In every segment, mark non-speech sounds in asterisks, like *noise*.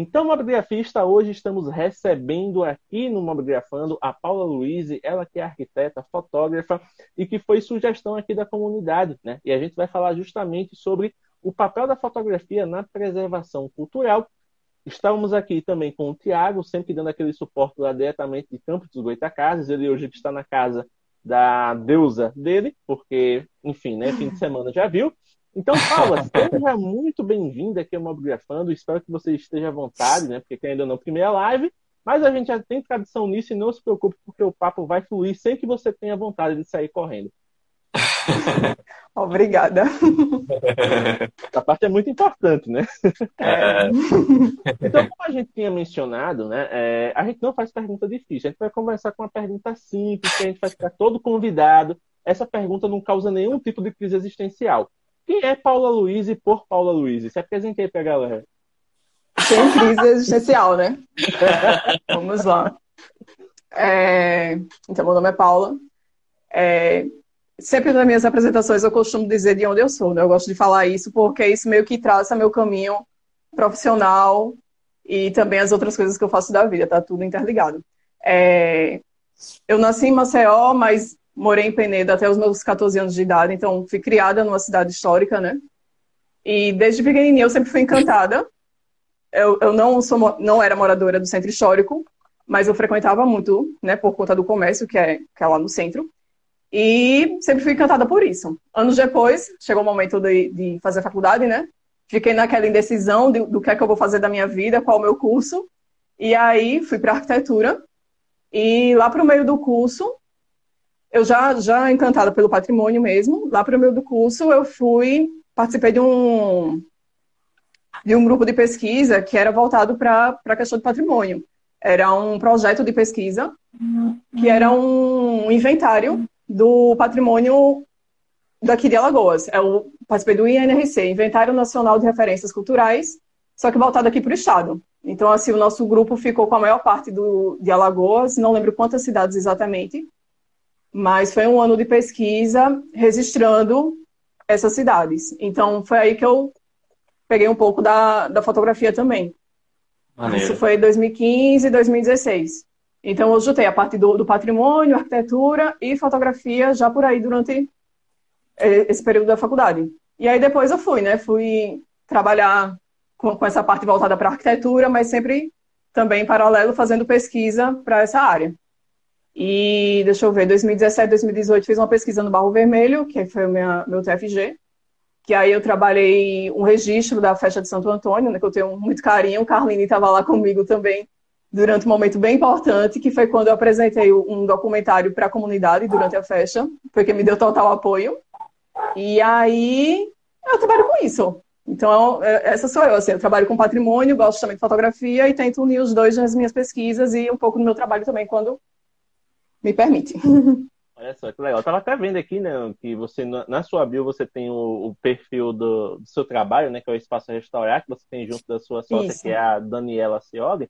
Então, Mobigrafista, hoje estamos recebendo aqui no Mobigrafando a Paula Luiz, ela que é arquiteta, fotógrafa e que foi sugestão aqui da comunidade, né? E a gente vai falar justamente sobre o papel da fotografia na preservação cultural. Estamos aqui também com o Tiago, sempre dando aquele suporte lá diretamente de Campos dos Goitacazes. Ele hoje está na casa da deusa dele, porque, enfim, né, fim de semana já viu. Então, Paula, *laughs* seja muito bem-vinda aqui ao Mobigrafando. Espero que você esteja à vontade, né? Porque ainda não primeira live, mas a gente já tem tradição nisso e não se preocupe, porque o papo vai fluir sem que você tenha vontade de sair correndo. *laughs* Obrigada. *laughs* Essa parte é muito importante, né? É. Então, como a gente tinha mencionado, né? É, a gente não faz pergunta difícil. A gente vai conversar com uma pergunta simples, que a gente vai ficar todo convidado. Essa pergunta não causa nenhum tipo de crise existencial. Quem é Paula Luiz e por Paula Luiz? Se apresentei para a galera. Sem crise existencial, né? *laughs* Vamos lá. É... Então, meu nome é Paula. É... Sempre nas minhas apresentações eu costumo dizer de onde eu sou, né? Eu gosto de falar isso porque isso meio que traça meu caminho profissional e também as outras coisas que eu faço da vida, tá tudo interligado. É... Eu nasci em Maceió, mas morei em Penedo até os meus 14 anos de idade, então fui criada numa cidade histórica, né? E desde pequenininha eu sempre fui encantada. Eu, eu não, sou, não era moradora do centro histórico, mas eu frequentava muito, né, por conta do comércio, que é, que é lá no centro. E sempre fui encantada por isso. Anos depois, chegou o momento de, de fazer faculdade, né? Fiquei naquela indecisão de, do que é que eu vou fazer da minha vida, qual o meu curso. E aí fui para arquitetura. E lá para o meio do curso, eu já, já encantada pelo patrimônio mesmo, lá para o meio do curso eu fui, participei de um, de um grupo de pesquisa que era voltado para a questão do patrimônio. Era um projeto de pesquisa que era um inventário do patrimônio daqui de Alagoas. Eu participei do INRC, Inventário Nacional de Referências Culturais, só que voltado aqui para o Estado. Então, assim, o nosso grupo ficou com a maior parte do, de Alagoas, não lembro quantas cidades exatamente, mas foi um ano de pesquisa registrando essas cidades. Então, foi aí que eu peguei um pouco da, da fotografia também. Maneiro. Isso foi 2015 e 2016. Então, eu jutei a parte do, do patrimônio, arquitetura e fotografia já por aí durante eh, esse período da faculdade. E aí depois eu fui, né? Fui trabalhar com, com essa parte voltada para arquitetura, mas sempre também em paralelo fazendo pesquisa para essa área. E deixa eu ver, 2017, 2018 fiz uma pesquisa no Barro Vermelho, que foi o meu TFG, que aí eu trabalhei um registro da festa de Santo Antônio, né, que eu tenho muito carinho, Carline estava lá comigo também durante um momento bem importante, que foi quando eu apresentei um documentário para a comunidade durante a festa, foi quem me deu total apoio. E aí eu trabalho com isso. Então, é, essa sou eu, assim, eu trabalho com patrimônio, gosto também de fotografia e tento unir os dois nas minhas pesquisas e um pouco no meu trabalho também quando me permite. *laughs* Olha só, que legal. Eu tava até vendo aqui, né, que você, na sua bio, você tem o, o perfil do, do, seu trabalho, né, que é o Espaço Restaurar, que você tem junto da sua sócia, Isso. que é a Daniela Cioli.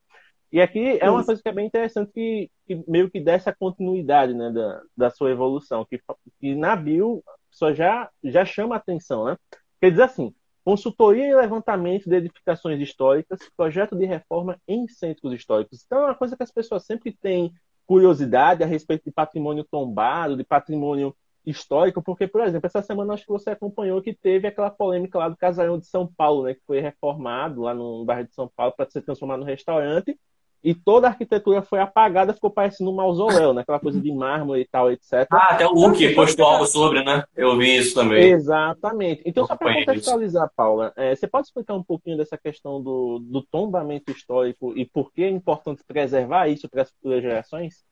E aqui é uma Isso. coisa que é bem interessante, que, que, meio que dá essa continuidade, né, da, da sua evolução, que, que na bio só já, já chama atenção, né? Quer dizer assim, consultoria e levantamento de edificações históricas, projeto de reforma em centros históricos. Então é uma coisa que as pessoas sempre têm curiosidade a respeito de patrimônio tombado, de patrimônio histórico, porque, por exemplo, essa semana acho que você acompanhou que teve aquela polêmica lá do Casarão de São Paulo, né, que foi reformado lá no bairro de São Paulo para ser transformado no restaurante, e toda a arquitetura foi apagada, ficou parecendo um mausoléu, né? Aquela coisa de mármore e tal, etc. Ah, até o Luke então, postou algo sobre, né? Eu vi isso também. Exatamente. Então, só para contextualizar, Paula, é, você pode explicar um pouquinho dessa questão do, do tombamento histórico e por que é importante preservar isso para as futuras gerações?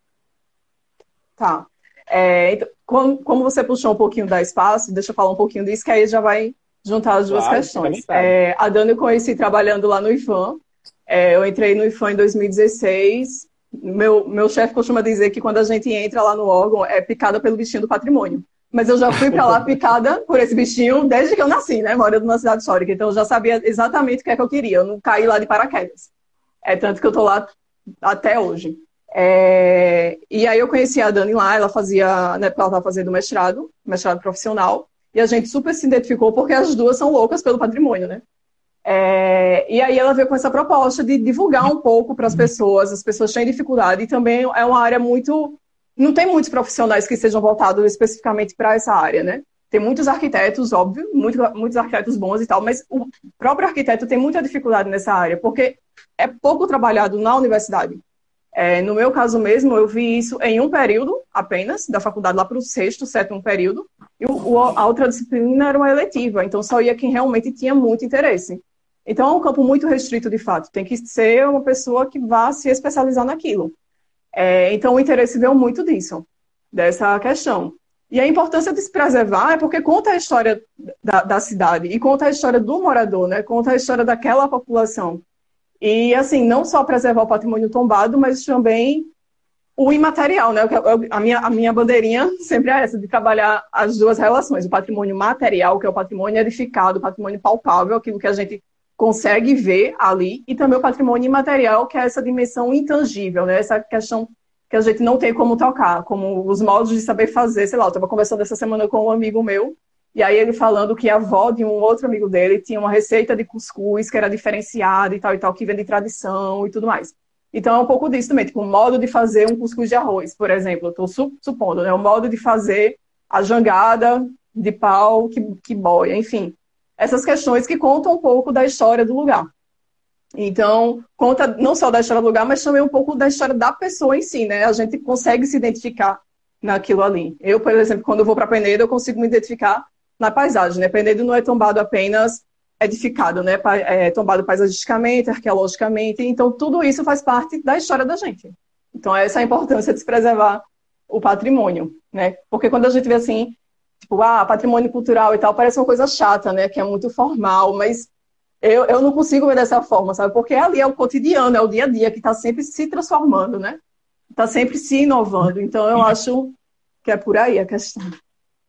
Tá. É, então, como, como, você puxou um pouquinho da espaço, deixa eu falar um pouquinho disso, que aí já vai juntar as duas claro, questões. É, a Dani eu conheci trabalhando lá no IFAM, É, eu entrei no IFAM em 2016. Meu, meu chefe costuma dizer que quando a gente entra lá no órgão é picada pelo bichinho do patrimônio. Mas eu já fui para lá *laughs* picada por esse bichinho desde que eu nasci, né? Morando numa cidade histórica. Então eu já sabia exatamente o que é que eu queria. Eu não caí lá de paraquedas. É tanto que eu tô lá até hoje. É... E aí eu conheci a Dani lá, ela fazia, na época ela estava fazendo mestrado, mestrado profissional, e a gente super se identificou porque as duas são loucas pelo patrimônio, né? É... E aí ela veio com essa proposta de divulgar um pouco para as pessoas, as pessoas têm dificuldade, e também é uma área muito. Não tem muitos profissionais que sejam voltados especificamente para essa área, né? Tem muitos arquitetos, óbvio, muito, muitos arquitetos bons e tal, mas o próprio arquiteto tem muita dificuldade nessa área, porque é pouco trabalhado na universidade. É, no meu caso mesmo, eu vi isso em um período apenas, da faculdade lá para o sexto, sétimo período, e o, a outra disciplina era uma eletiva, então só ia quem realmente tinha muito interesse. Então é um campo muito restrito de fato, tem que ser uma pessoa que vá se especializar naquilo. É, então o interesse veio muito disso, dessa questão. E a importância de se preservar é porque conta a história da, da cidade e conta a história do morador, né? conta a história daquela população. E, assim, não só preservar o patrimônio tombado, mas também o imaterial, né? A minha, a minha bandeirinha *laughs* sempre é essa, de trabalhar as duas relações. O patrimônio material, que é o patrimônio edificado, o patrimônio palpável, aquilo que a gente consegue ver ali, e também o patrimônio imaterial, que é essa dimensão intangível, né? Essa questão que a gente não tem como tocar, como os modos de saber fazer. Sei lá, eu estava conversando essa semana com um amigo meu, e aí ele falando que a avó de um outro amigo dele tinha uma receita de cuscuz que era diferenciada e tal e tal, que vem de tradição e tudo mais. Então é um pouco disso também, tipo, o modo de fazer um cuscuz de arroz, por exemplo, estou supondo, né? O modo de fazer a jangada de pau que, que boia, enfim. Essas questões que contam um pouco da história do lugar. Então, conta não só da história do lugar, mas também um pouco da história da pessoa em si, né? A gente consegue se identificar naquilo ali. Eu, por exemplo, quando vou para Penedo, eu consigo me identificar na paisagem. Né? Penedo não é tombado apenas edificado, né? É tombado paisagisticamente, arqueologicamente. Então, tudo isso faz parte da história da gente. Então, essa é a importância de se preservar o patrimônio, né? Porque quando a gente vê assim, tipo, ah, patrimônio cultural e tal, parece uma coisa chata, né? Que é muito formal, mas eu, eu não consigo ver dessa forma, sabe? Porque ali é o cotidiano, é o dia a dia que está sempre se transformando, né? Está sempre se inovando. Então, eu acho que é por aí a questão.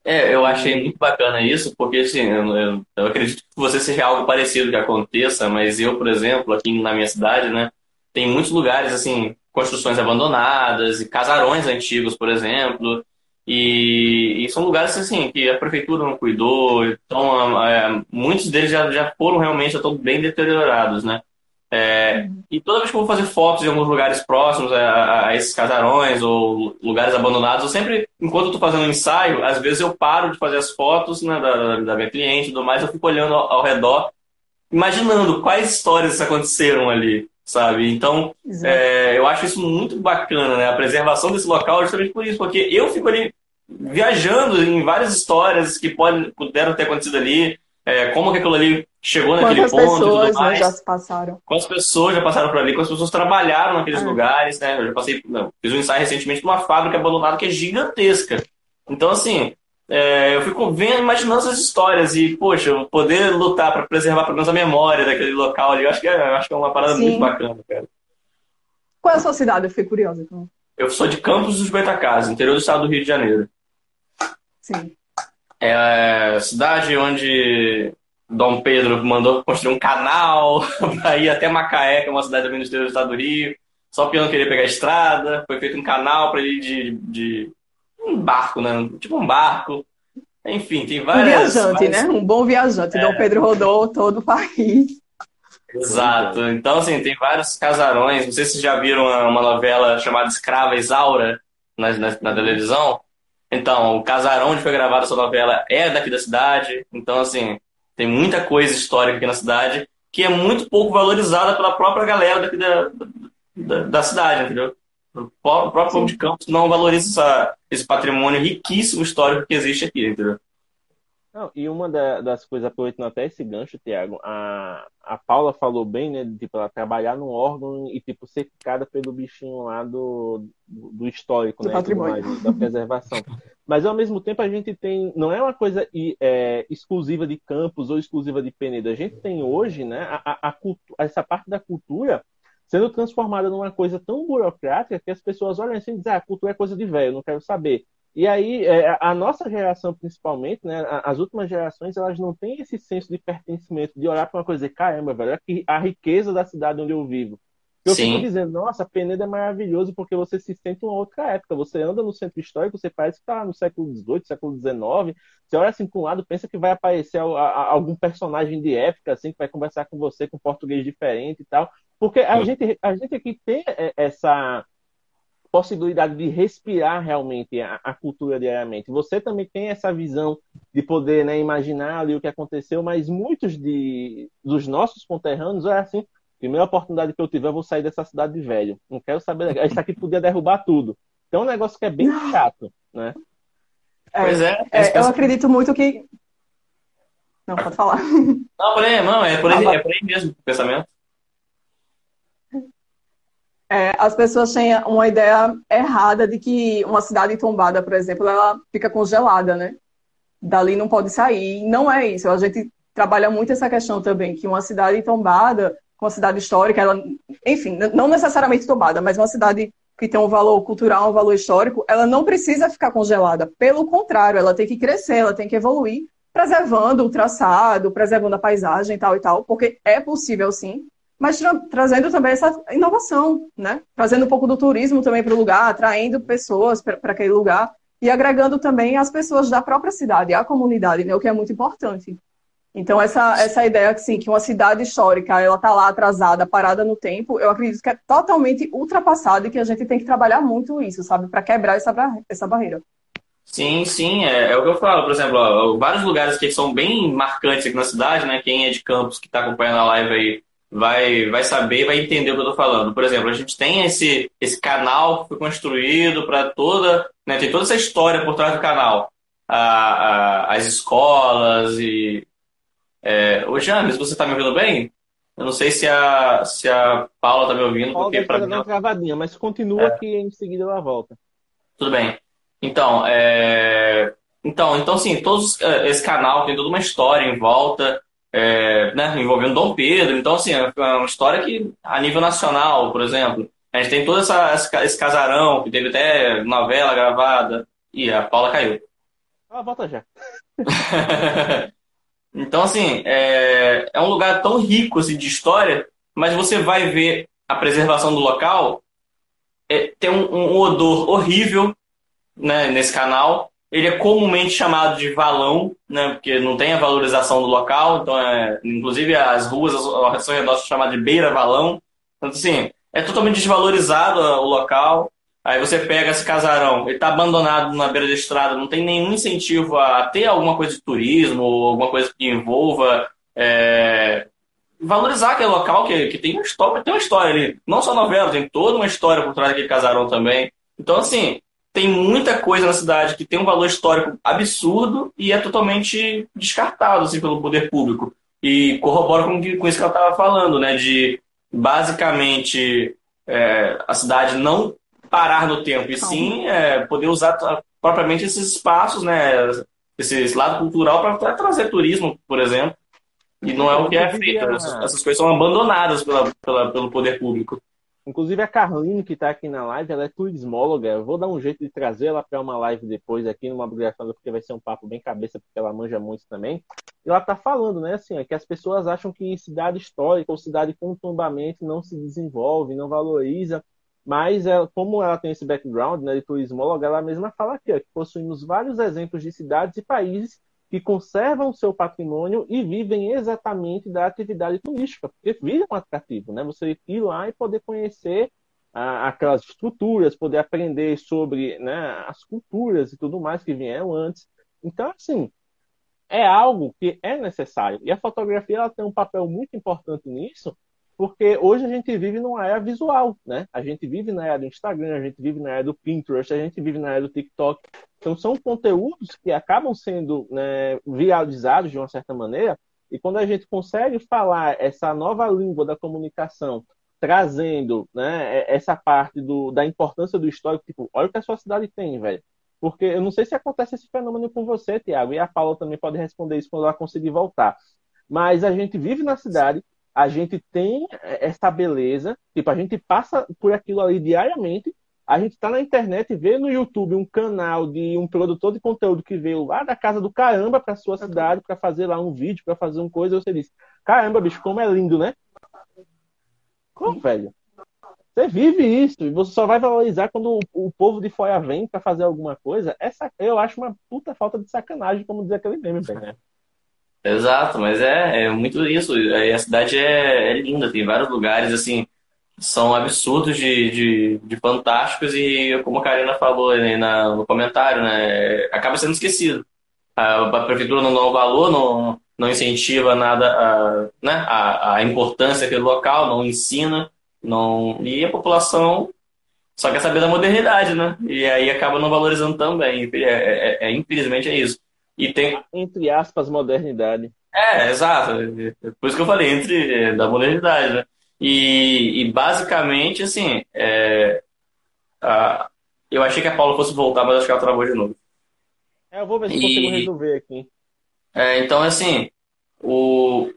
É, eu achei muito bacana isso, porque assim, eu, eu, eu, acredito que você seja algo parecido que aconteça, mas eu, por exemplo, aqui na minha cidade, né, tem muitos lugares, assim, construções abandonadas e casarões antigos, por exemplo, e, e são lugares, assim, que a prefeitura não cuidou, então é, muitos deles já, já foram realmente, já estão bem deteriorados, né. É, uhum. e toda vez que eu vou fazer fotos em alguns lugares próximos a, a, esses casarões ou lugares abandonados, eu sempre, enquanto eu estou fazendo um ensaio, às vezes eu paro de fazer as fotos né, da, da minha cliente e tudo mais, eu fico olhando ao, ao, redor, imaginando quais histórias aconteceram ali, sabe? Então, é, eu acho isso muito bacana, né? A preservação desse local justamente por isso, porque eu fico ali viajando em várias histórias que podem, puderam ter acontecido ali, é, como que aquilo ali chegou naquele quantas ponto pessoas, e tudo mais. Né, já se passaram. Quantas pessoas já passaram por ali, quantas pessoas trabalharam naqueles é. lugares, né? Eu já passei, não, fiz um ensaio recentemente numa fábrica abandonada que é gigantesca. Então, assim, é, eu fico vendo, imaginando essas histórias e, poxa, poder lutar para preservar pelo menos a memória daquele local ali, eu acho que é, acho que é uma parada Sim. muito bacana, cara. Qual é a sua cidade? Eu fiquei curiosa. Então. Eu sou de Campos dos Goitacazes, interior do estado do Rio de Janeiro. Sim. É a cidade onde Dom Pedro mandou construir um canal *laughs* para ir até Macaé, que é uma cidade também do exterior do estado do Rio. Só que não queria pegar a estrada, foi feito um canal para ir de, de um barco, né? Tipo um barco. Enfim, tem várias. Um viajante, várias... né? Um bom viajante. É. Dom Pedro rodou todo o país. Exato. Então, assim, tem vários casarões. Não sei se vocês já viram uma novela chamada Escrava Isaura na, na, na televisão. Então, o casarão onde foi gravada essa novela é daqui da cidade. Então, assim, tem muita coisa histórica aqui na cidade que é muito pouco valorizada pela própria galera daqui da, da, da cidade, entendeu? O próprio povo de Campos não valoriza essa, esse patrimônio riquíssimo histórico que existe aqui, entendeu? Não, e uma da, das coisas, aproveitando até esse gancho, Tiago, a, a Paula falou bem, né, de tipo, ela trabalhar num órgão e tipo, ser picada pelo bichinho lá do, do, histórico, do né, patrimônio. Mais, da preservação. mas ao mesmo tempo a gente tem, não é uma coisa é, exclusiva de campos ou exclusiva de Penedo, a gente tem hoje, né, a, a, a, essa parte da cultura sendo transformada numa coisa tão burocrática que as pessoas olham assim e dizem, ah, cultura é coisa de velho, não quero saber. E aí, é, a nossa geração, principalmente, né, as últimas gerações, elas não têm esse senso de pertencimento, de olhar para uma coisa e dizer, caramba, velho, a riqueza da cidade onde eu vivo. Eu Sim. fico dizendo, nossa, Penedo é maravilhoso porque você se sente uma outra época. Você anda no centro histórico, você parece que está no século XVIII, século XIX. Você olha assim para um lado, pensa que vai aparecer algum personagem de época, assim, que vai conversar com você com português diferente e tal. Porque a, gente, a gente aqui tem é, essa possibilidade de respirar realmente a, a, cultura diariamente. Você também tem essa visão de poder né, imaginar ali o que aconteceu, mas muitos de, dos nossos conterrâneos é assim, primeira oportunidade que eu tiver, eu vou sair dessa cidade de velho. Não quero saber. Isso aqui podia derrubar tudo. Então é um negócio que é bem chato, né? É, pois é. é eu acredito muito que. Não, pode falar. Não, por aí, não, é por aí, é por aí mesmo o pensamento. É, as pessoas têm uma ideia errada de que uma cidade tombada, por exemplo, ela fica congelada, né? Dali não pode sair. Não é isso. A gente trabalha muito essa questão também, que uma cidade tombada, uma cidade histórica, ela, enfim, não necessariamente tombada, mas uma cidade que tem um valor cultural, um valor histórico, ela não precisa ficar congelada. Pelo contrário, ela tem que crescer, ela tem que evoluir, preservando o traçado, preservando a paisagem tal e tal, porque é possível sim mas tra trazendo também essa inovação, né? Trazendo um pouco do turismo também para o lugar, atraindo pessoas para aquele lugar e agregando também as pessoas da própria cidade, a comunidade, né? O que é muito importante. Então essa essa ideia assim, que uma cidade histórica ela está lá atrasada, parada no tempo, eu acredito que é totalmente ultrapassada e que a gente tem que trabalhar muito isso, sabe, para quebrar essa essa barreira. Sim, sim, é, é, o que eu falo. Por exemplo, ó, vários lugares que são bem marcantes aqui na cidade, né? Quem é de Campos que está acompanhando a live aí vai, vai saber, vai entender o que eu estou falando. Por exemplo, a gente tem esse, esse canal que foi construído para toda, né, tem toda essa história por trás do canal. A, a, as escolas e... É... Ô, James, você está me ouvindo bem? Eu não sei se a, se a Paula está me ouvindo. Paula porque para uma travadinha, mas continua é. que em seguida ela volta. Tudo bem. Então, é... então, então sim, todos, é, esse canal tem toda uma história em volta é, né, envolvendo Dom Pedro. Então, assim, é uma história que, a nível nacional, por exemplo, a gente tem todo essa, esse casarão, que teve até novela gravada. E a Paula caiu. Ah, volta já. *laughs* então, assim, é, é um lugar tão rico assim, de história, mas você vai ver a preservação do local, é, tem um, um odor horrível né, nesse canal, ele é comumente chamado de valão, né, porque não tem a valorização do local, então é, inclusive as ruas ao redor são chamadas de beira-valão. Então, assim, é totalmente desvalorizado o local. Aí você pega esse casarão, ele está abandonado na beira da estrada, não tem nenhum incentivo a ter alguma coisa de turismo ou alguma coisa que envolva é, valorizar aquele local que, que tem uma história, tem uma história ali. Não só novela, tem toda uma história por trás daquele casarão também. Então, assim, tem muita coisa na cidade que tem um valor histórico absurdo e é totalmente descartado assim, pelo poder público. E corrobora com, com isso que eu estava falando, né? De basicamente é, a cidade não parar no tempo, e sim é, poder usar propriamente esses espaços, né? Esse lado cultural para trazer turismo, por exemplo. E não é o que é feito. Essas, essas coisas são abandonadas pela, pela, pelo poder público. Inclusive a Carline, que está aqui na live, ela é turismóloga. Eu vou dar um jeito de trazer ela para uma live depois aqui numa obrigação, porque vai ser um papo bem cabeça, porque ela manja muito também. E ela está falando, né, assim, é que as pessoas acham que cidade histórica ou cidade com tombamento não se desenvolve, não valoriza. Mas ela, como ela tem esse background né, de turismóloga, ela mesma fala aqui ó, que possuímos vários exemplos de cidades e países que conservam seu patrimônio e vivem exatamente da atividade turística, porque vira um atrativo, né? Você ir lá e poder conhecer ah, aquelas estruturas, poder aprender sobre né, as culturas e tudo mais que vieram antes. Então, assim, é algo que é necessário. E a fotografia ela tem um papel muito importante nisso, porque hoje a gente vive numa era visual, né? A gente vive na era do Instagram, a gente vive na era do Pinterest, a gente vive na era do TikTok. Então são conteúdos que acabam sendo né, viralizados de uma certa maneira, e quando a gente consegue falar essa nova língua da comunicação, trazendo né, essa parte do, da importância do histórico, tipo, olha o que a sua cidade tem, velho. Porque eu não sei se acontece esse fenômeno com você, Tiago, e a Paula também pode responder isso quando ela conseguir voltar. Mas a gente vive na cidade, a gente tem essa beleza, tipo, a gente passa por aquilo ali diariamente, a gente está na internet e vê no YouTube um canal de um produtor de conteúdo que veio lá da casa do caramba para sua cidade para fazer lá um vídeo, para fazer uma coisa, você diz: caramba, bicho, como é lindo, né? Como, velho? Você vive isso e você só vai valorizar quando o, povo de fora vem para fazer alguma coisa. Essa eu acho uma puta falta de sacanagem, como diz aquele meme, velho. *laughs* Exato, mas é, é muito isso. A cidade é, é linda, tem vários lugares assim são absurdos de, de, de, fantásticos e, como a Karina falou aí na, no comentário, né, acaba sendo esquecido. A, a prefeitura não dá o valor, não, não incentiva nada, a, né, a, a importância daquele local, não ensina, não e a população só quer saber da modernidade, né? E aí acaba não valorizando também. É, é, é, infelizmente é isso. E tem entre aspas modernidade. É, exato. Por isso que eu falei entre é, da modernidade, né? E, e basicamente, assim, é, a, eu achei que a Paula fosse voltar, mas acho que ela travou de novo. É, eu vou ver se e, consigo resolver aqui. É, então, assim, o.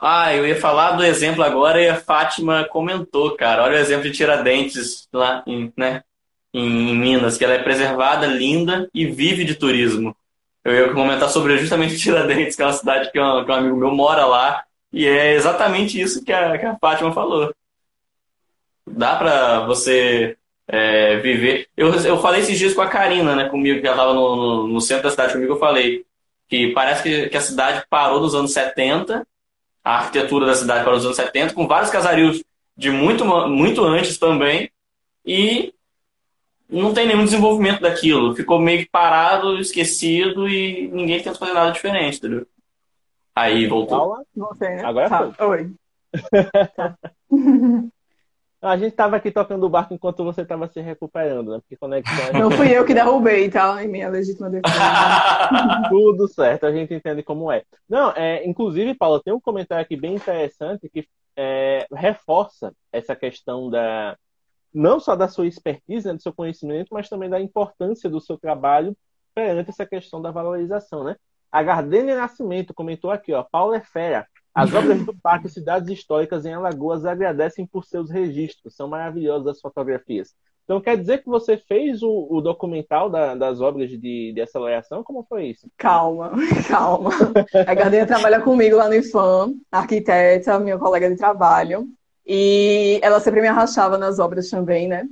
Ah, eu ia falar do exemplo agora e a Fátima comentou, cara. Olha o exemplo de Tiradentes lá em, né, em Minas, que ela é preservada, linda e vive de turismo. Eu ia comentar sobre justamente Tiradentes, que é uma cidade que um, que um amigo meu mora lá e é exatamente isso que a, que a Fátima falou. Dá para você é, viver. Eu, eu falei esses dias com a Karina, né, comigo, que ela estava no, no, no, centro da cidade comigo, eu falei que parece que, que a cidade parou nos anos 70, a arquitetura da cidade parou nos anos 70, com vários casarios de muito, muito antes também, e não tem nenhum desenvolvimento daquilo. Ficou meio que parado, esquecido, e ninguém tenta fazer nada diferente, entendeu? Aí voltou. Paula? Você, né? Agora tá. foi. Oi. *laughs* A gente estava aqui tocando o barco enquanto você estava se recuperando, né? Porque conexão. É Não fui eu que derrubei, tá? Em minha legítima defesa. *laughs* Tudo certo, a gente entende como é. Não, é, inclusive, Paula, tem um comentário aqui bem interessante que é, reforça essa questão da não só da sua expertise, né, do seu conhecimento, mas também da importância do seu trabalho perante essa questão da valorização, né? A Gardênia Nascimento comentou aqui, ó, Paulo é fera. As obras do Parque Cidades Históricas em Alagoas agradecem por seus registros. São maravilhosas as fotografias. Então, quer dizer que você fez o, o documental da, das obras de, de, aceleração? Como foi isso? Calma, *laughs* calma. A Gardênia trabalha comigo lá no IFAM, arquiteta, minha colega de trabalho. E ela sempre me arrachava nas obras também, né?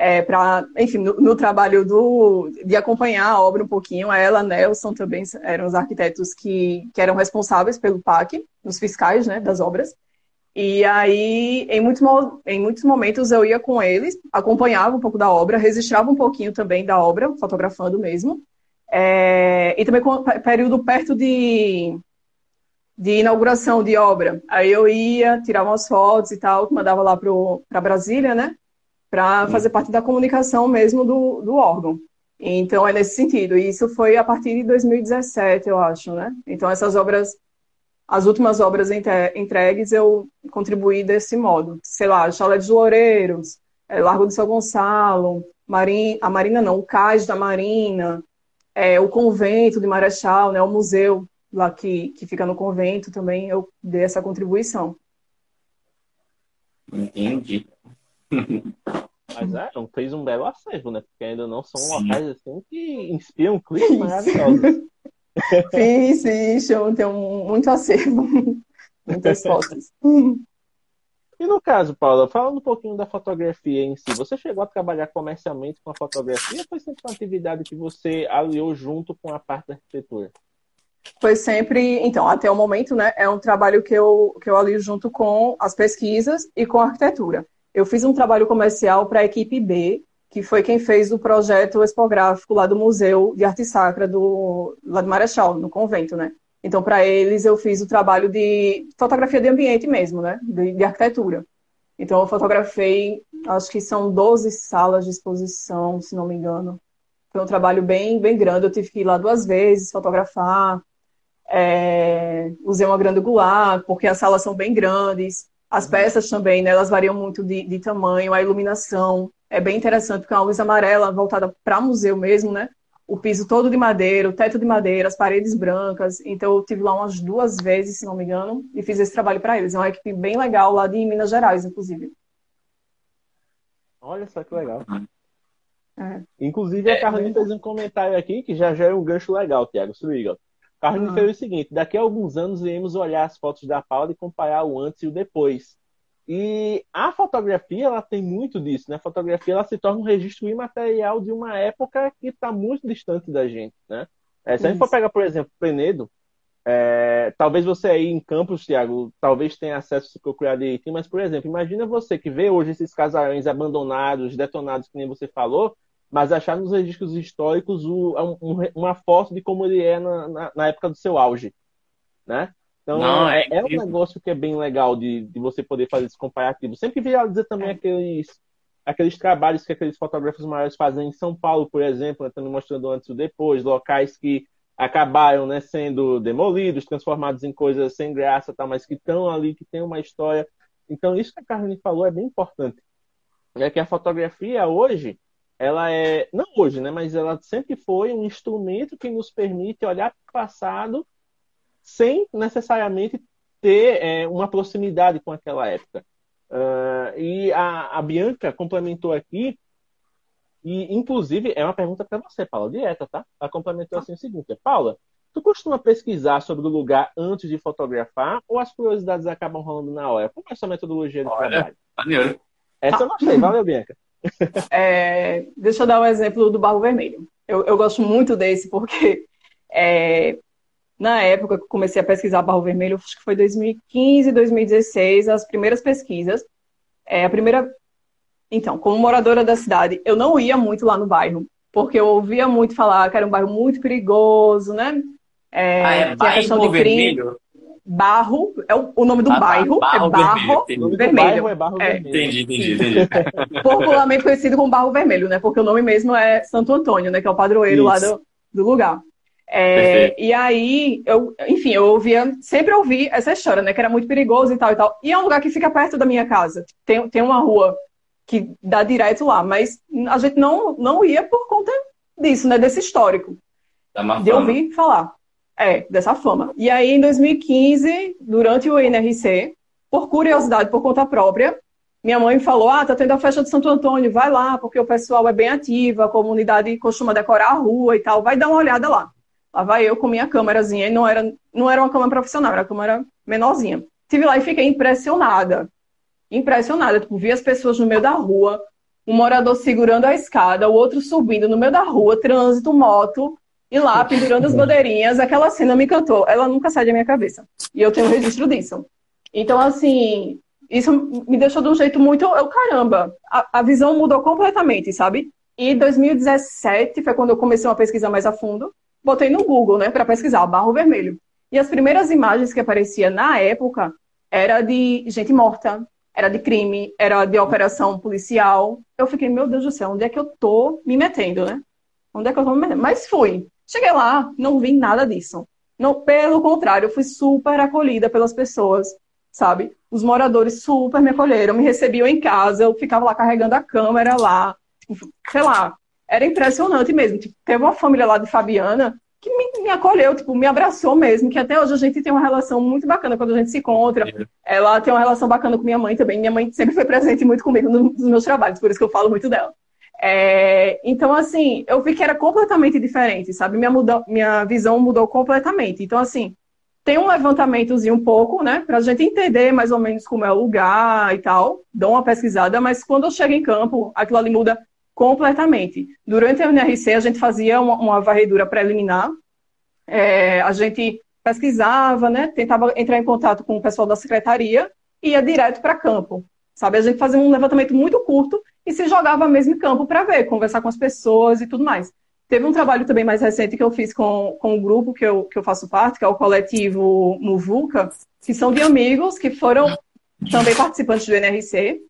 é, para, enfim, no, no, trabalho do, de acompanhar a obra um pouquinho, ela, Nelson também eram os arquitetos que, que eram responsáveis pelo PAC, os fiscais, né, das obras. E aí, em muitos, em muitos momentos, eu ia com eles, acompanhava um pouco da obra, registrava um pouquinho também da obra, fotografando mesmo. É, e também com período perto de, de inauguração de obra. Aí eu ia, tirava umas fotos e tal, mandava lá para Brasília, né? para fazer parte da comunicação mesmo do, do órgão. Então, é nesse sentido. E isso foi a partir de 2017, eu acho, né? Então, essas obras, as últimas obras entregues, eu contribuí desse modo. Sei lá, Chalé dos Loureiros, é, Largo de São Gonçalo, a Marina não, o Cais da Marina, é, o Convento de Marechal, né? O museu lá que, que fica no convento também, eu dei essa contribuição. Entendi. Mas é, fez um belo acervo, né? Porque ainda não são Sim. locais assim que inspiram clipes maravilhosos. *laughs* Fiz, fiz, tem um, muito acervo. *laughs* Muitas fotos. E no caso, Paula, falando um pouquinho da fotografia em si, você chegou a trabalhar comercialmente com a fotografia ou foi sempre uma atividade que você aliou junto com a parte da arquitetura? Foi sempre, então, até o momento, né, é um trabalho que eu, que eu alio junto com as pesquisas e com a arquitetura eu fiz um trabalho comercial para a equipe B, que foi quem fez o projeto expográfico lá do Museu de Arte Sacra do, lá de Marechal, no convento, né? Então, para eles, eu fiz o trabalho de fotografia de ambiente mesmo, né? De, de, arquitetura. Então, eu fotografei, acho que são 12 salas de exposição, se não me engano. Foi um trabalho bem, bem grande. Eu tive que ir lá duas vezes fotografar. É, usei uma grande angular, porque as salas são bem grandes. As peças também, né, elas variam muito de, de tamanho, a iluminação é bem interessante, porque é uma luz amarela voltada para museu mesmo, né? o piso todo de madeira, o teto de madeira, as paredes brancas. Então eu tive lá umas duas vezes, se não me engano, e fiz esse trabalho para eles. É uma equipe bem legal lá de Minas Gerais, inclusive. Olha só que legal. É. Inclusive, a Carlinhos fez um comentário aqui que já já é um gancho legal, Tiago. Se liga. Carlinhos ah. fez o seguinte: daqui a alguns anos iremos olhar as fotos da Paula e comparar o antes e o depois. E a fotografia, ela tem muito disso, né? A fotografia, ela se torna um registro imaterial de uma época que está muito distante da gente, né? É, se a gente for pegar, por exemplo, Penedo, é, talvez você aí em Campos, Thiago, talvez tenha acesso se procurar direitinho, mas, por exemplo, imagina você que vê hoje esses casarões abandonados, detonados, que nem você falou, mas achar nos registros históricos o, um, uma foto de como ele é na, na, na época do seu auge, né? Então, Não, é, é, um negócio que é bem legal de, de você poder fazer esse comparativo. Sempre dizer também é. aqueles, aqueles trabalhos que aqueles fotógrafos maiores fazem em São Paulo, por exemplo, né, mostrando antes e depois, locais que acabaram né, sendo demolidos, transformados em coisas sem graça, tá, mas que estão ali, que tem uma história. Então, isso que a Carmen falou é bem importante. É que a fotografia hoje, ela é, não hoje, né, mas ela sempre foi um instrumento que nos permite olhar para o passado sem necessariamente ter é, uma proximidade com aquela época. Uh, e a, a, Bianca complementou aqui, e inclusive é uma pergunta para você, Paula, direta, tá? Ela complementou assim o seguinte: Paula, tu costuma pesquisar sobre o lugar antes de fotografar ou as curiosidades acabam rolando na hora? Qual é a sua metodologia de Olha, trabalho? Maneiro. Essa eu gostei, valeu, Bianca. *laughs* É, deixa eu dar um exemplo do barro vermelho. Eu, eu gosto muito desse porque é, na época que eu comecei a pesquisar barro vermelho, acho que foi 2015, 2016, as primeiras pesquisas. É, a primeira. Então, como moradora da cidade, eu não ia muito lá no bairro, porque eu ouvia muito falar que era um bairro muito perigoso, né? É, ah, é bairro questão de vermelho? Barro, é o, o nome do ah, tá. bairro, barro é Barro Vermelho. vermelho. é barro é. vermelho. Entendi, entendi, entendi. *laughs* Popularmente conhecido como Barro Vermelho, né? Porque o nome mesmo é Santo Antônio, né? Que é o padroeiro Isso. lá do, do lugar. É, e aí, eu, enfim, eu ouvia, sempre ouvi essa história, né? Que era muito perigoso e tal e tal. E é um lugar que fica perto da minha casa. Tem, tem uma rua que dá direto lá, mas a gente não, não ia por conta disso, né? Desse histórico. Da de ouvir falar. É, dessa fama. E aí, em 2015, durante o INRC, por curiosidade, por conta própria, minha mãe falou: Ah, tá tendo a festa de Santo Antônio, vai lá, porque o pessoal é bem ativo, a comunidade costuma decorar a rua e tal, vai dar uma olhada lá. Lá vai eu com minha câmerazinha, e não era, não era uma câmera profissional, era uma câmera menorzinha. Tive lá e fiquei impressionada. Impressionada. Tipo, vi as pessoas no meio da rua, um morador segurando a escada, o outro subindo no meio da rua, trânsito, moto, e lá pendurando as bandeirinhas. Aquela cena me encantou. Ela nunca sai da minha cabeça. E eu tenho registro disso. Então, assim, isso me deixou de um jeito muito. Eu, caramba, a, a visão mudou completamente, sabe? E 2017 foi quando eu comecei uma pesquisa mais a fundo botei no Google, né, para pesquisar, barro vermelho. E as primeiras imagens que aparecia na época era de gente morta, era de crime, era de operação policial. Eu fiquei, meu Deus do céu, onde é que eu tô me metendo, né? Onde é que eu tô me metendo? Mas fui. Cheguei lá, não vi nada disso. Não, pelo contrário, eu fui super acolhida pelas pessoas, sabe? Os moradores super me acolheram, me recebiam em casa, eu ficava lá carregando a câmera lá, sei lá, era impressionante mesmo. Tipo, teve uma família lá de Fabiana que me, me, acolheu, tipo, me abraçou mesmo, que até hoje a gente tem uma relação muito bacana quando a gente se encontra. Ela tem uma relação bacana com minha mãe também. Minha mãe sempre foi presente muito comigo nos meus trabalhos, por isso que eu falo muito dela. É, então, assim, eu vi que era completamente diferente, sabe? Minha, minha visão mudou completamente. Então, assim, tem um levantamentozinho um pouco, né? Pra gente entender mais ou menos como é o lugar e tal. Dou uma pesquisada, mas quando eu chego em campo, aquilo ali muda completamente. Durante a UNRC, a gente fazia uma, uma varredura preliminar, é, a gente pesquisava, né, tentava entrar em contato com o pessoal da secretaria e ia direto para campo. Sabe, a gente fazia um levantamento muito curto e se jogava mesmo em campo para ver, conversar com as pessoas e tudo mais. Teve um trabalho também mais recente que eu fiz com, com um grupo que eu, que eu faço parte, que é o coletivo Muvuca, que são de amigos que foram também participantes do NRC.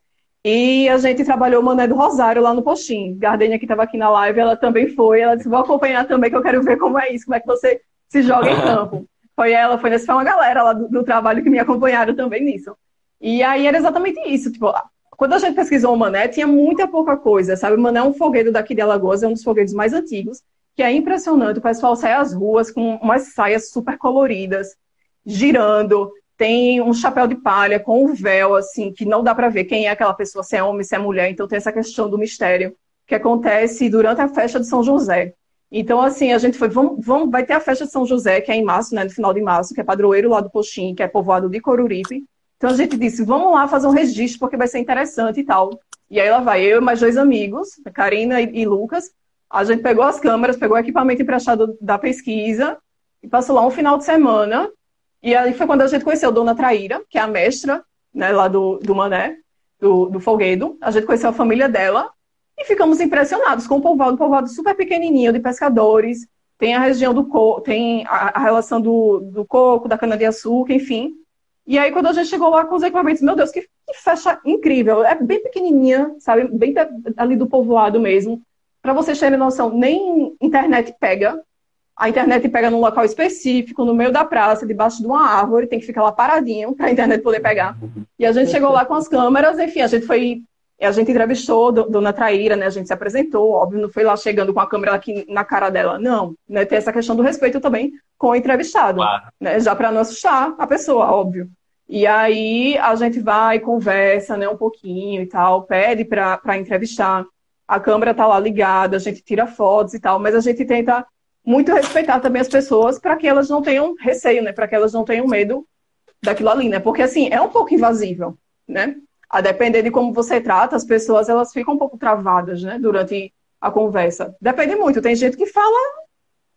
E a gente trabalhou o Mané do Rosário lá no postinho. Gardenia, que estava aqui na live, ela também foi. Ela disse: Vou acompanhar também, que eu quero ver como é isso, como é que você se joga em campo. Foi ela, foi nessa, foi uma galera lá do, do, trabalho que me acompanharam também nisso. E aí era exatamente isso. Tipo, quando a gente pesquisou o Mané, tinha muita pouca coisa, sabe? O Mané é um fogueiro daqui de Alagoas, é um dos fogueiros mais antigos, que é impressionante. O pessoal sai às ruas com umas saias super coloridas, girando, tem um chapéu de palha com um véu, assim, que não dá para ver quem é aquela pessoa, se é homem, se é mulher. Então tem essa questão do mistério que acontece durante a festa de São José. Então, assim, a gente foi, vamos, vamos, vai ter a festa de São José, que é em março, né, no final de março, que é padroeiro lá do Poxim, que é povoado de Coruripe. Então a gente disse, vamos lá fazer um registro, porque vai ser interessante e tal. E aí lá vai eu e mais dois amigos, Karina e, e Lucas. A gente pegou as câmeras, pegou o equipamento emprestado da pesquisa e passou lá um final de semana. E aí foi quando a gente conheceu Dona Traíra, que é a mestra, né, lá do, do Mané, do, do Folguedo. A gente conheceu a família dela e ficamos impressionados com o povoado, um povoado super pequenininho de pescadores. Tem a região do coco, tem a, a, relação do, do coco, da cana-de-açúcar, enfim. E aí, quando a gente chegou lá com os equipamentos, meu Deus, que, que festa incrível. É bem pequenininha, sabe? Bem ali do povoado mesmo. Para vocês terem noção, nem internet pega. A internet pega num local específico, no meio da praça, debaixo de uma árvore, tem que ficar lá paradinho para a internet poder pegar. E a gente chegou lá com as câmeras, enfim, a gente foi a gente entrevistou Dona Traíra, né? A gente se apresentou, óbvio, não foi lá chegando com a câmera aqui na cara dela, não. Né? Tem essa questão do respeito também com o entrevistado, claro. né? Já para não assustar a pessoa, óbvio. E aí a gente vai, conversa, né, um pouquinho e tal, pede para entrevistar. A câmera tá lá ligada, a gente tira fotos e tal, mas a gente tenta muito respeitar também as pessoas para que elas não tenham receio, né? Para que elas não tenham medo daquilo ali, né? Porque assim, é um pouco invasível, né? a depender de como você trata, as pessoas elas ficam um pouco travadas, né, durante a conversa. Depende muito. Tem gente que fala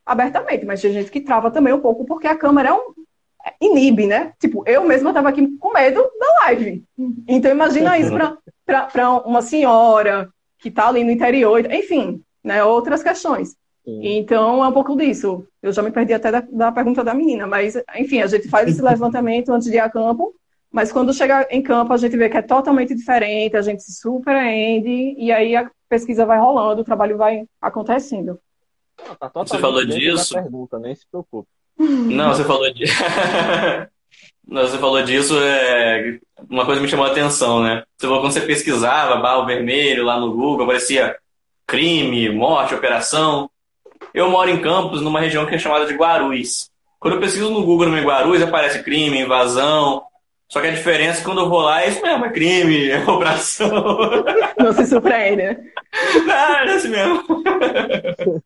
abertamente, mas tem gente que trava também um pouco porque a câmera é um inibe, né? Tipo, eu mesma estava aqui com medo da live. Então imagina isso para uma senhora que está ali no interior, enfim, né, outras questões. Sim. Então é um pouco disso. Eu já me perdi até da, da pergunta da menina, mas enfim, a gente faz esse *laughs* levantamento antes de ir a campo mas quando chega em campo, a gente vê que é totalmente diferente, a gente se surpreende e aí a pesquisa vai rolando, o trabalho vai acontecendo. tá você falou disso? Pergunta, nem se preocupe. Não, você falou disso. *laughs* Não, você falou disso, é... uma coisa me chamou a atenção, né? Você falou quando você pesquisava barro vermelho lá no Google, aparecia crime, morte, operação. Eu moro em Campos, numa região que é chamada de Guarulhos. Quando eu pesquiso no Google no Guarulhos, aparece crime, invasão, só que a diferença é quando eu vou lá é isso mesmo, é crime, é *laughs* operação. Não se surpreende, né? Não, é assim mesmo. *laughs*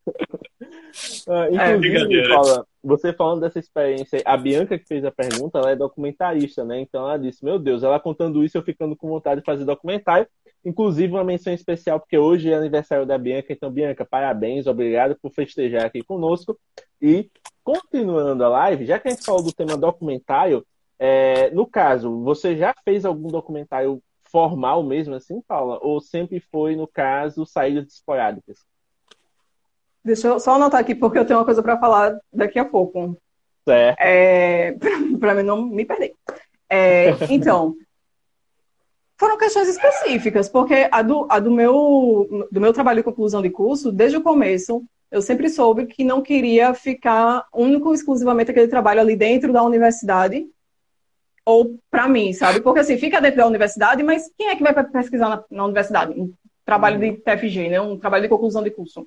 Ah, inclusive, é, Paula, você falando dessa experiência, a Bianca que fez a pergunta, ela é documentarista, né? Então ela disse, meu Deus, ela contando isso, eu ficando com vontade de fazer documentário. Inclusive uma menção especial, porque hoje é aniversário da Bianca. Então, Bianca, parabéns, obrigado por festejar aqui conosco. E continuando a live, já que a gente falou do tema documentário, é, no caso, você já fez algum documentário formal mesmo assim, Paula? Ou sempre foi, no caso, saídas esporádicas? Deixa eu só anotar aqui, porque eu tenho uma coisa para falar daqui a pouco. Certo. É, *laughs* para mim não me perder. É, *laughs* então, foram questões específicas, porque a, do, a do, meu, do meu trabalho de conclusão de curso, desde o começo, eu sempre soube que não queria ficar único exclusivamente aquele trabalho ali dentro da universidade, ou para mim, sabe? Porque assim, fica dentro da universidade, mas quem é que vai pesquisar na, na universidade? Um trabalho de TFG, né? Um trabalho de conclusão de curso.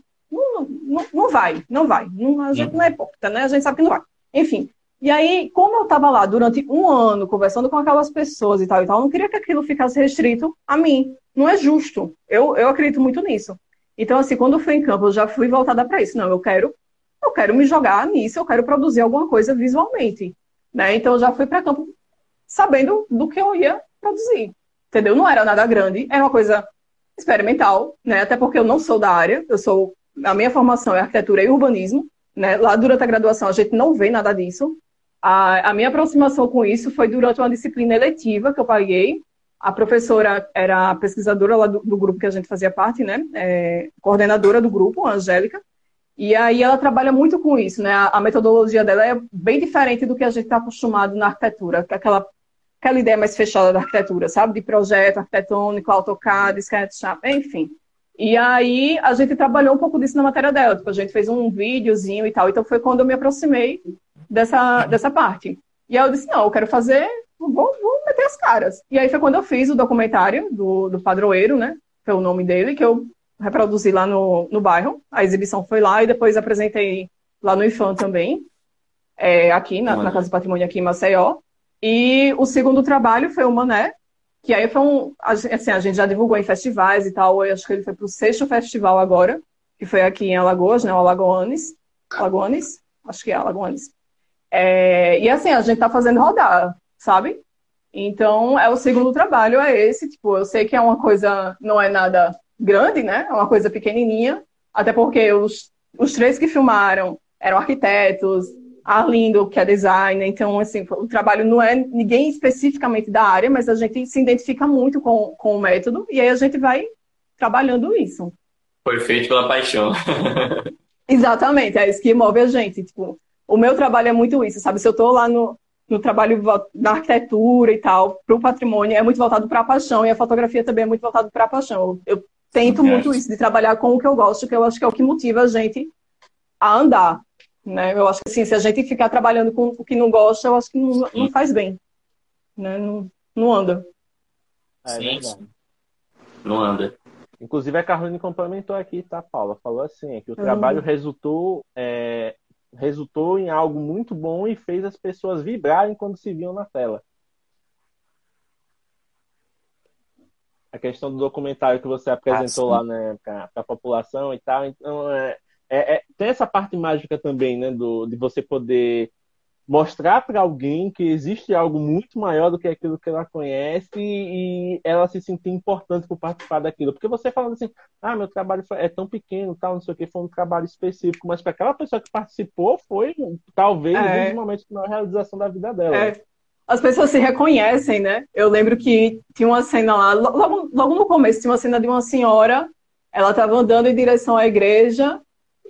Não, não, vai, não vai. Não, a gente não é hipócrita, né? A gente sabe que não vai. Enfim. E aí, como eu estava lá durante um ano conversando com aquelas pessoas e tal e tal, eu não queria que aquilo ficasse restrito a mim. Não é justo. Eu, eu acredito muito nisso. Então, assim, quando eu fui em campo, eu já fui voltada para isso. Não, eu quero, eu quero me jogar nisso, eu quero produzir alguma coisa visualmente. Né? Então, eu já fui para campo sabendo do que eu ia produzir. Entendeu? Não era nada grande, era uma coisa experimental, né? Até porque eu não sou da área, eu sou a minha formação é arquitetura e urbanismo, né? Lá durante a graduação a gente não vê nada disso. A, a minha aproximação com isso foi durante uma disciplina eletiva que eu paguei. A professora era pesquisadora lá do, do grupo que a gente fazia parte, né? É, coordenadora do grupo, a Angélica. E aí ela trabalha muito com isso, né? A, a metodologia dela é bem diferente do que a gente está acostumado na arquitetura, é aquela aquela ideia mais fechada da arquitetura, sabe? De projeto arquitetônico, AutoCAD, SketchUp, enfim. E aí a gente trabalhou um pouco disso na matéria dela. Tipo, a gente fez um videozinho e tal. Então foi quando eu me aproximei dessa, dessa parte. E aí eu disse, não, eu quero fazer, vou, vou meter as caras. E aí foi quando eu fiz o documentário do, do Padroeiro, né? Foi o nome dele, que eu reproduzi lá no, no bairro. A exibição foi lá e depois apresentei lá no IFAM também, é, aqui na, na, Casa do Patrimônio aqui em Maceió. E o segundo trabalho foi o Mané, que aí foi um. Assim, a gente já divulgou em festivais e tal. Eu acho que ele foi para o sexto festival agora, que foi aqui em Alagoas, né? O Alagoanes. Alagoanes? Acho que é Alagoanes. É, e assim, a gente tá fazendo rodar, sabe? Então, é o segundo trabalho, é esse. Tipo, eu sei que é uma coisa, não é nada grande, né? É uma coisa pequenininha. Até porque os, os três que filmaram eram arquitetos, Arlindo, que é designer. Então, assim, o trabalho não é ninguém especificamente da área, mas a gente se identifica muito com, com o método e aí a gente vai trabalhando isso. Foi feito pela paixão. *laughs* Exatamente, é isso que move a gente. Tipo, o meu trabalho é muito isso, sabe? Se eu estou lá no, no trabalho da arquitetura e tal, para o patrimônio, é muito voltado para a paixão, e a fotografia também é muito voltado para a paixão. Eu, eu tento muito isso, de trabalhar com o que eu gosto, que eu acho que é o que motiva a gente a andar. Né? Eu acho que assim, se a gente ficar trabalhando com o que não gosta, eu acho que não, não faz bem. Né? Não, não anda. É, Sim. Não anda. Inclusive a Carolina complementou aqui, tá, Paula? Falou assim, que o trabalho resultou, é, resultou em algo muito bom e fez as pessoas vibrarem quando se viam na tela. A questão do documentário que você apresentou ah, lá né, para a população e tal. Então, é, é, é, tem essa parte mágica também, né, do, de você poder mostrar para alguém que existe algo muito maior do que aquilo que ela conhece e ela se sentir importante por participar daquilo. Porque você falando assim, ah, meu trabalho é tão pequeno, tal, não sei o que, foi um trabalho específico, mas para aquela pessoa que participou foi talvez é. um dos momentos de maior realização da vida dela. É. As pessoas se reconhecem, né? Eu lembro que tinha uma cena lá, logo, logo no começo, tinha uma cena de uma senhora, ela estava andando em direção à igreja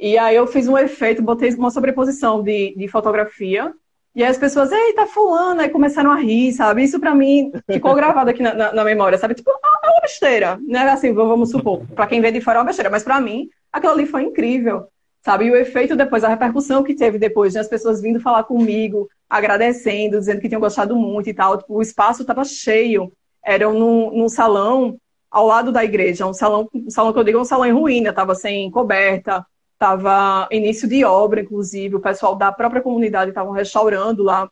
e aí eu fiz um efeito, botei uma sobreposição de, de fotografia. E aí as pessoas, eita, fulana, aí começaram a rir, sabe? Isso para mim ficou gravado aqui na, na, na, memória, sabe? Tipo, ah, é uma besteira, né? Assim, vamos supor, para quem vê de fora é uma besteira, mas para mim, aquilo ali foi incrível, sabe? E o efeito depois, a repercussão que teve depois, né? as pessoas vindo falar comigo, agradecendo, dizendo que tinham gostado muito e tal. Tipo, o espaço estava cheio, era num, num salão ao lado da igreja, um salão, um salão que eu digo, um salão em ruína, estava sem coberta, Estava início de obra, inclusive, o pessoal da própria comunidade estavam restaurando lá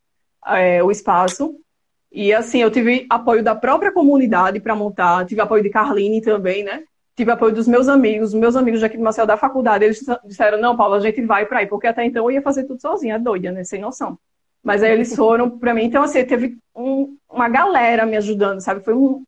é, o espaço. E assim, eu tive apoio da própria comunidade para montar, tive apoio de Carline também, né? Tive apoio dos meus amigos, meus amigos daqui de Marcel da faculdade, eles disseram, não, Paulo, a gente vai para aí, porque até então eu ia fazer tudo sozinha, doida, né? Sem noção. Mas aí eles foram para mim, então assim, teve um, uma galera me ajudando, sabe? Foi um,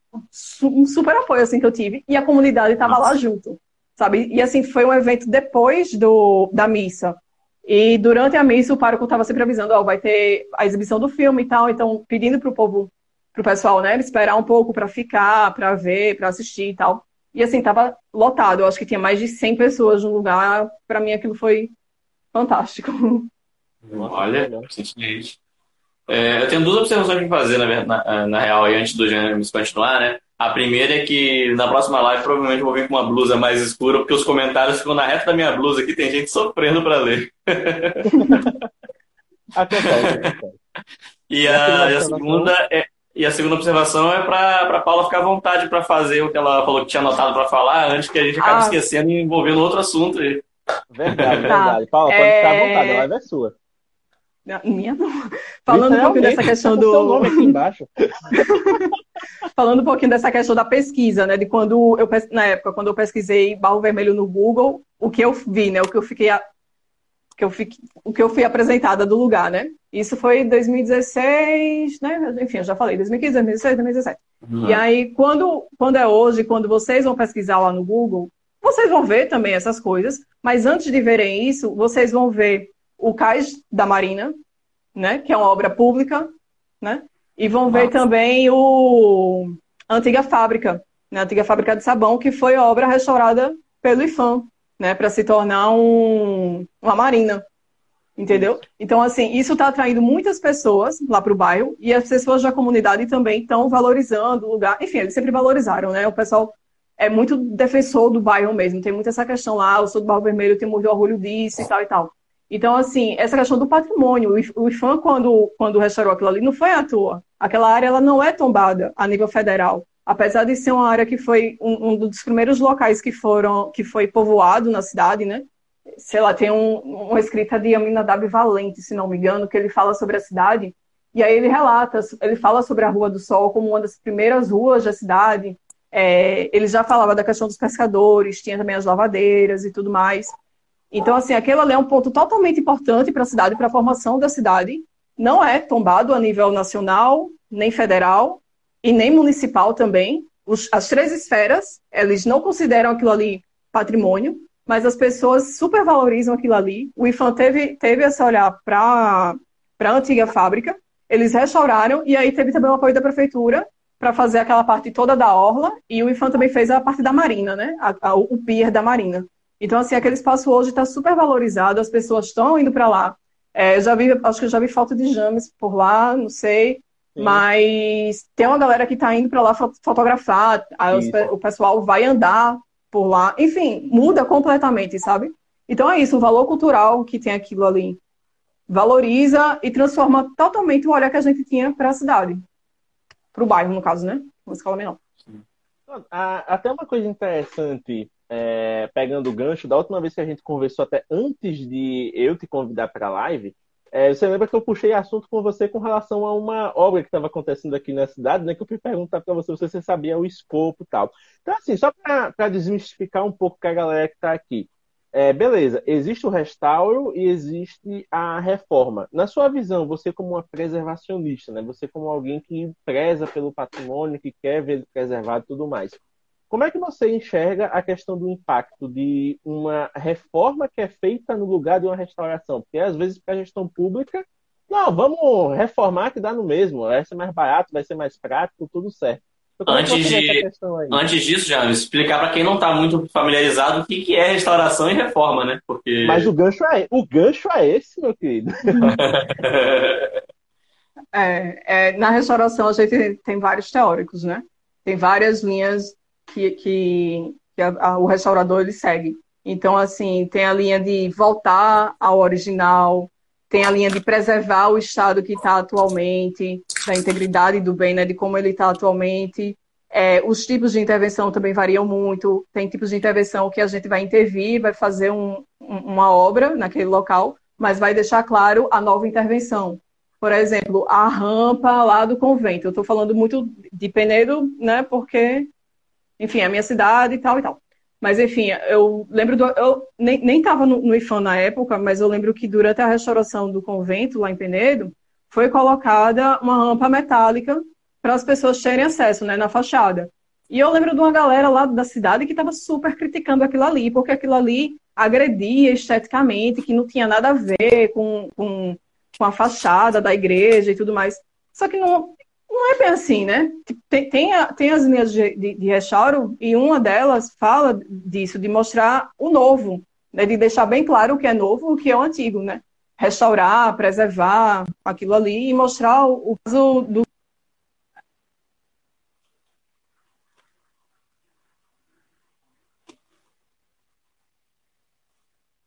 um, super apoio assim que eu tive e a comunidade estava lá junto sabe? E assim, foi um evento depois do, da missa. E durante a missa, o pároco estava sempre avisando, ó, vai ter a exibição do filme e tal, então pedindo para o povo, para o pessoal, né, esperar um pouco para ficar, para ver, para assistir e tal. E assim, tava lotado, eu acho que tinha mais de 100 pessoas no lugar, para mim aquilo foi fantástico. Olha. É, eu tenho duas observações para fazer, na, na, na real, aí, antes do Gênesis continuar, né? A primeira é que na próxima live provavelmente vou vir com uma blusa mais escura, porque os comentários ficam na reta da minha blusa aqui, tem gente sofrendo para ler. *laughs* e, a, e a segunda é, e a segunda observação é para Paula ficar à vontade para fazer o que ela falou que tinha anotado para falar, antes que a gente acabe ah. esquecendo e envolvendo outro assunto aí. Verdade, verdade. Paula, pode é... ficar à vontade, a live é sua. Minha não. *laughs* Falando um pouquinho dessa questão do. Seu nome aqui embaixo. *laughs* Falando um pouquinho dessa questão da pesquisa, né? De quando eu na época, quando eu pesquisei barro vermelho no Google, o que eu vi, né? O que eu fiquei a... que eu fiquei... o que eu fui apresentada do lugar, né? Isso foi em 2016, né? Enfim, eu já falei, 2015, 2016, 2017. Uhum. E aí, quando, quando é hoje, quando vocês vão pesquisar lá no Google, vocês vão ver também essas coisas, mas antes de verem isso, vocês vão ver o Cais da Marina, né, que é uma obra pública, né, e vão Nossa. ver também o a antiga fábrica, né, a antiga fábrica de sabão, que foi obra restaurada pelo IFAM, né, para se tornar um, uma marina, entendeu? Então, assim, isso está atraindo muitas pessoas lá para o bairro e as pessoas da comunidade também estão valorizando o lugar. Enfim, eles sempre valorizaram, né? O pessoal é muito defensor do bairro mesmo. Tem muito essa questão lá, eu sou do Barro Vermelho, tenho muito orgulho disso e tal e tal. Então, assim, essa questão do patrimônio, o IFAM, quando, quando restaurou aquilo ali, não foi à toa. Aquela área ela não é tombada a nível federal. apesar de ser uma área que foi um, um, dos primeiros locais que foram que foi povoado na cidade, né? Sei lá, tem um, uma escrita de Aminadab Valente, se não me engano, que ele fala sobre a cidade. E aí ele relata, ele fala sobre a Rua do Sol como uma das primeiras ruas da cidade. É, ele já falava da questão dos pescadores, tinha também as lavadeiras e tudo mais. Então, assim, aquele ali é um ponto totalmente importante para a cidade, para a formação da cidade. Não é tombado a nível nacional, nem federal, e nem municipal também. Os, as três esferas, eles não consideram aquilo ali patrimônio, mas as pessoas supervalorizam aquilo ali. O IFAM teve, teve esse olhar para a antiga fábrica, eles restauraram, e aí teve também o apoio da prefeitura para fazer aquela parte toda da orla, e o IFAM também fez a parte da marina, né? A, a, o pier da marina. Então, assim, aquele espaço hoje está super valorizado, as pessoas estão indo para lá. É, já vi, acho que já vi falta de james por lá, não sei. Sim. Mas tem uma galera que está indo para lá fotografar, o pessoal vai andar por lá. Enfim, muda completamente, sabe? Então é isso, o valor cultural que tem aquilo ali valoriza e transforma totalmente o olhar que a gente tinha para a cidade. Para o bairro, no caso, né? Uma escola menor. Até uma coisa interessante é, pegando o gancho, da última vez que a gente conversou, até antes de eu te convidar para a live, é, você lembra que eu puxei assunto com você com relação a uma obra que estava acontecendo aqui na cidade, né? Que eu fui perguntar para você se você sabia o escopo e tal. Então, assim, só para desmistificar um pouco para a galera que está aqui. É, beleza, existe o restauro e existe a reforma. Na sua visão, você como uma preservacionista, né? Você como alguém que preza pelo patrimônio, que quer ver ele preservado e tudo mais. Como é que você enxerga a questão do impacto de uma reforma que é feita no lugar de uma restauração? Porque às vezes para a gestão pública, não, vamos reformar que dá no mesmo, vai ser mais barato, vai ser mais prático, tudo certo. Então, antes, de, antes disso, já explicar para quem não está muito familiarizado o que, que é restauração e reforma, né? Porque... Mas o gancho é, o gancho é esse, meu querido. *laughs* é, é, na restauração a gente tem vários teóricos, né? Tem várias linhas que, que, que a, a, o restaurador ele segue. Então, assim, tem a linha de voltar ao original, tem a linha de preservar o estado que está atualmente, da integridade do bem, né, de como ele está atualmente. É, os tipos de intervenção também variam muito. Tem tipos de intervenção que a gente vai intervir, vai fazer um, uma obra naquele local, mas vai deixar claro a nova intervenção. Por exemplo, a rampa lá do convento. Eu estou falando muito de Penedo, né, porque enfim, a minha cidade e tal e tal. Mas, enfim, eu lembro do. Eu nem estava no, no IFAM na época, mas eu lembro que durante a restauração do convento, lá em Penedo, foi colocada uma rampa metálica para as pessoas terem acesso né, na fachada. E eu lembro de uma galera lá da cidade que estava super criticando aquilo ali, porque aquilo ali agredia esteticamente, que não tinha nada a ver com, com, com a fachada da igreja e tudo mais. Só que não, não é bem assim, né? Tem, tem, a, tem as linhas de, de, de, restauro e uma delas fala disso, de mostrar o novo, né? de deixar bem claro o que é novo o que é o antigo, né? Restaurar, preservar aquilo ali e mostrar o caso do.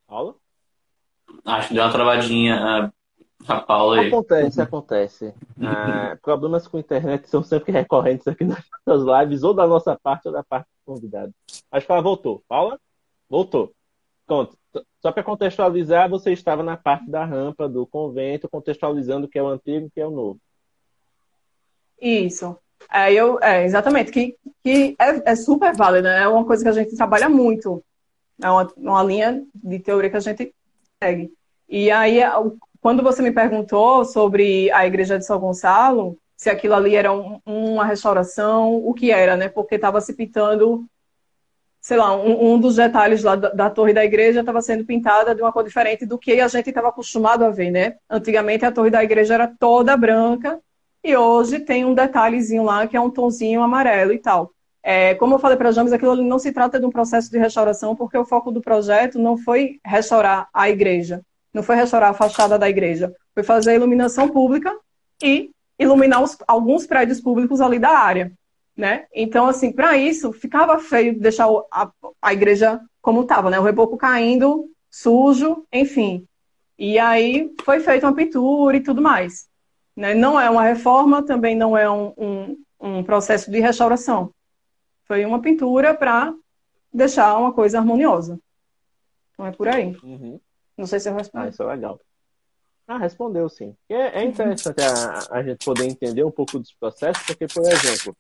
Paula? Acho que deu uma travadinha. A Paula aí. Acontece, acontece. *laughs* Ah, problemas com internet são sempre recorrentes aqui nas nossas lives, ou da nossa parte ou da parte do convidado. Acho que ela voltou. Paula? Voltou. Conta. Só para contextualizar, você estava na parte da rampa do convento, contextualizando o que é o antigo e o que é o novo. Isso. É, eu, é, exatamente, que, que é, é super válido, né? é uma coisa que a gente trabalha muito. É uma, uma linha de teoria que a gente segue. E aí, quando você me perguntou sobre a igreja de São Gonçalo, se aquilo ali era um, uma restauração, o que era, né? Porque estava se pintando, sei lá, um, um dos detalhes lá da, da torre da igreja estava sendo pintada de uma cor diferente do que a gente estava acostumado a ver, né? Antigamente a torre da igreja era toda branca e hoje tem um detalhezinho lá que é um tonzinho amarelo e tal. É, como eu falei para a James, aquilo não se trata de um processo de restauração, porque o foco do projeto não foi restaurar a igreja, não foi restaurar a fachada da igreja, foi fazer a iluminação pública e iluminar os, alguns prédios públicos ali da área, né? Então, assim, para isso, ficava feio deixar a, a igreja como estava, né? O reboco caindo, sujo, enfim. E aí foi feita uma pintura e tudo mais. Né? Não é uma reforma, também não é um, um, um processo de restauração. Foi uma pintura para deixar uma coisa harmoniosa. Então é por aí. Uhum. Não sei se eu Ah, respondo. isso é legal. Ah, respondeu sim. É, é interessante a, a gente poder entender um pouco dos processos, porque, por exemplo,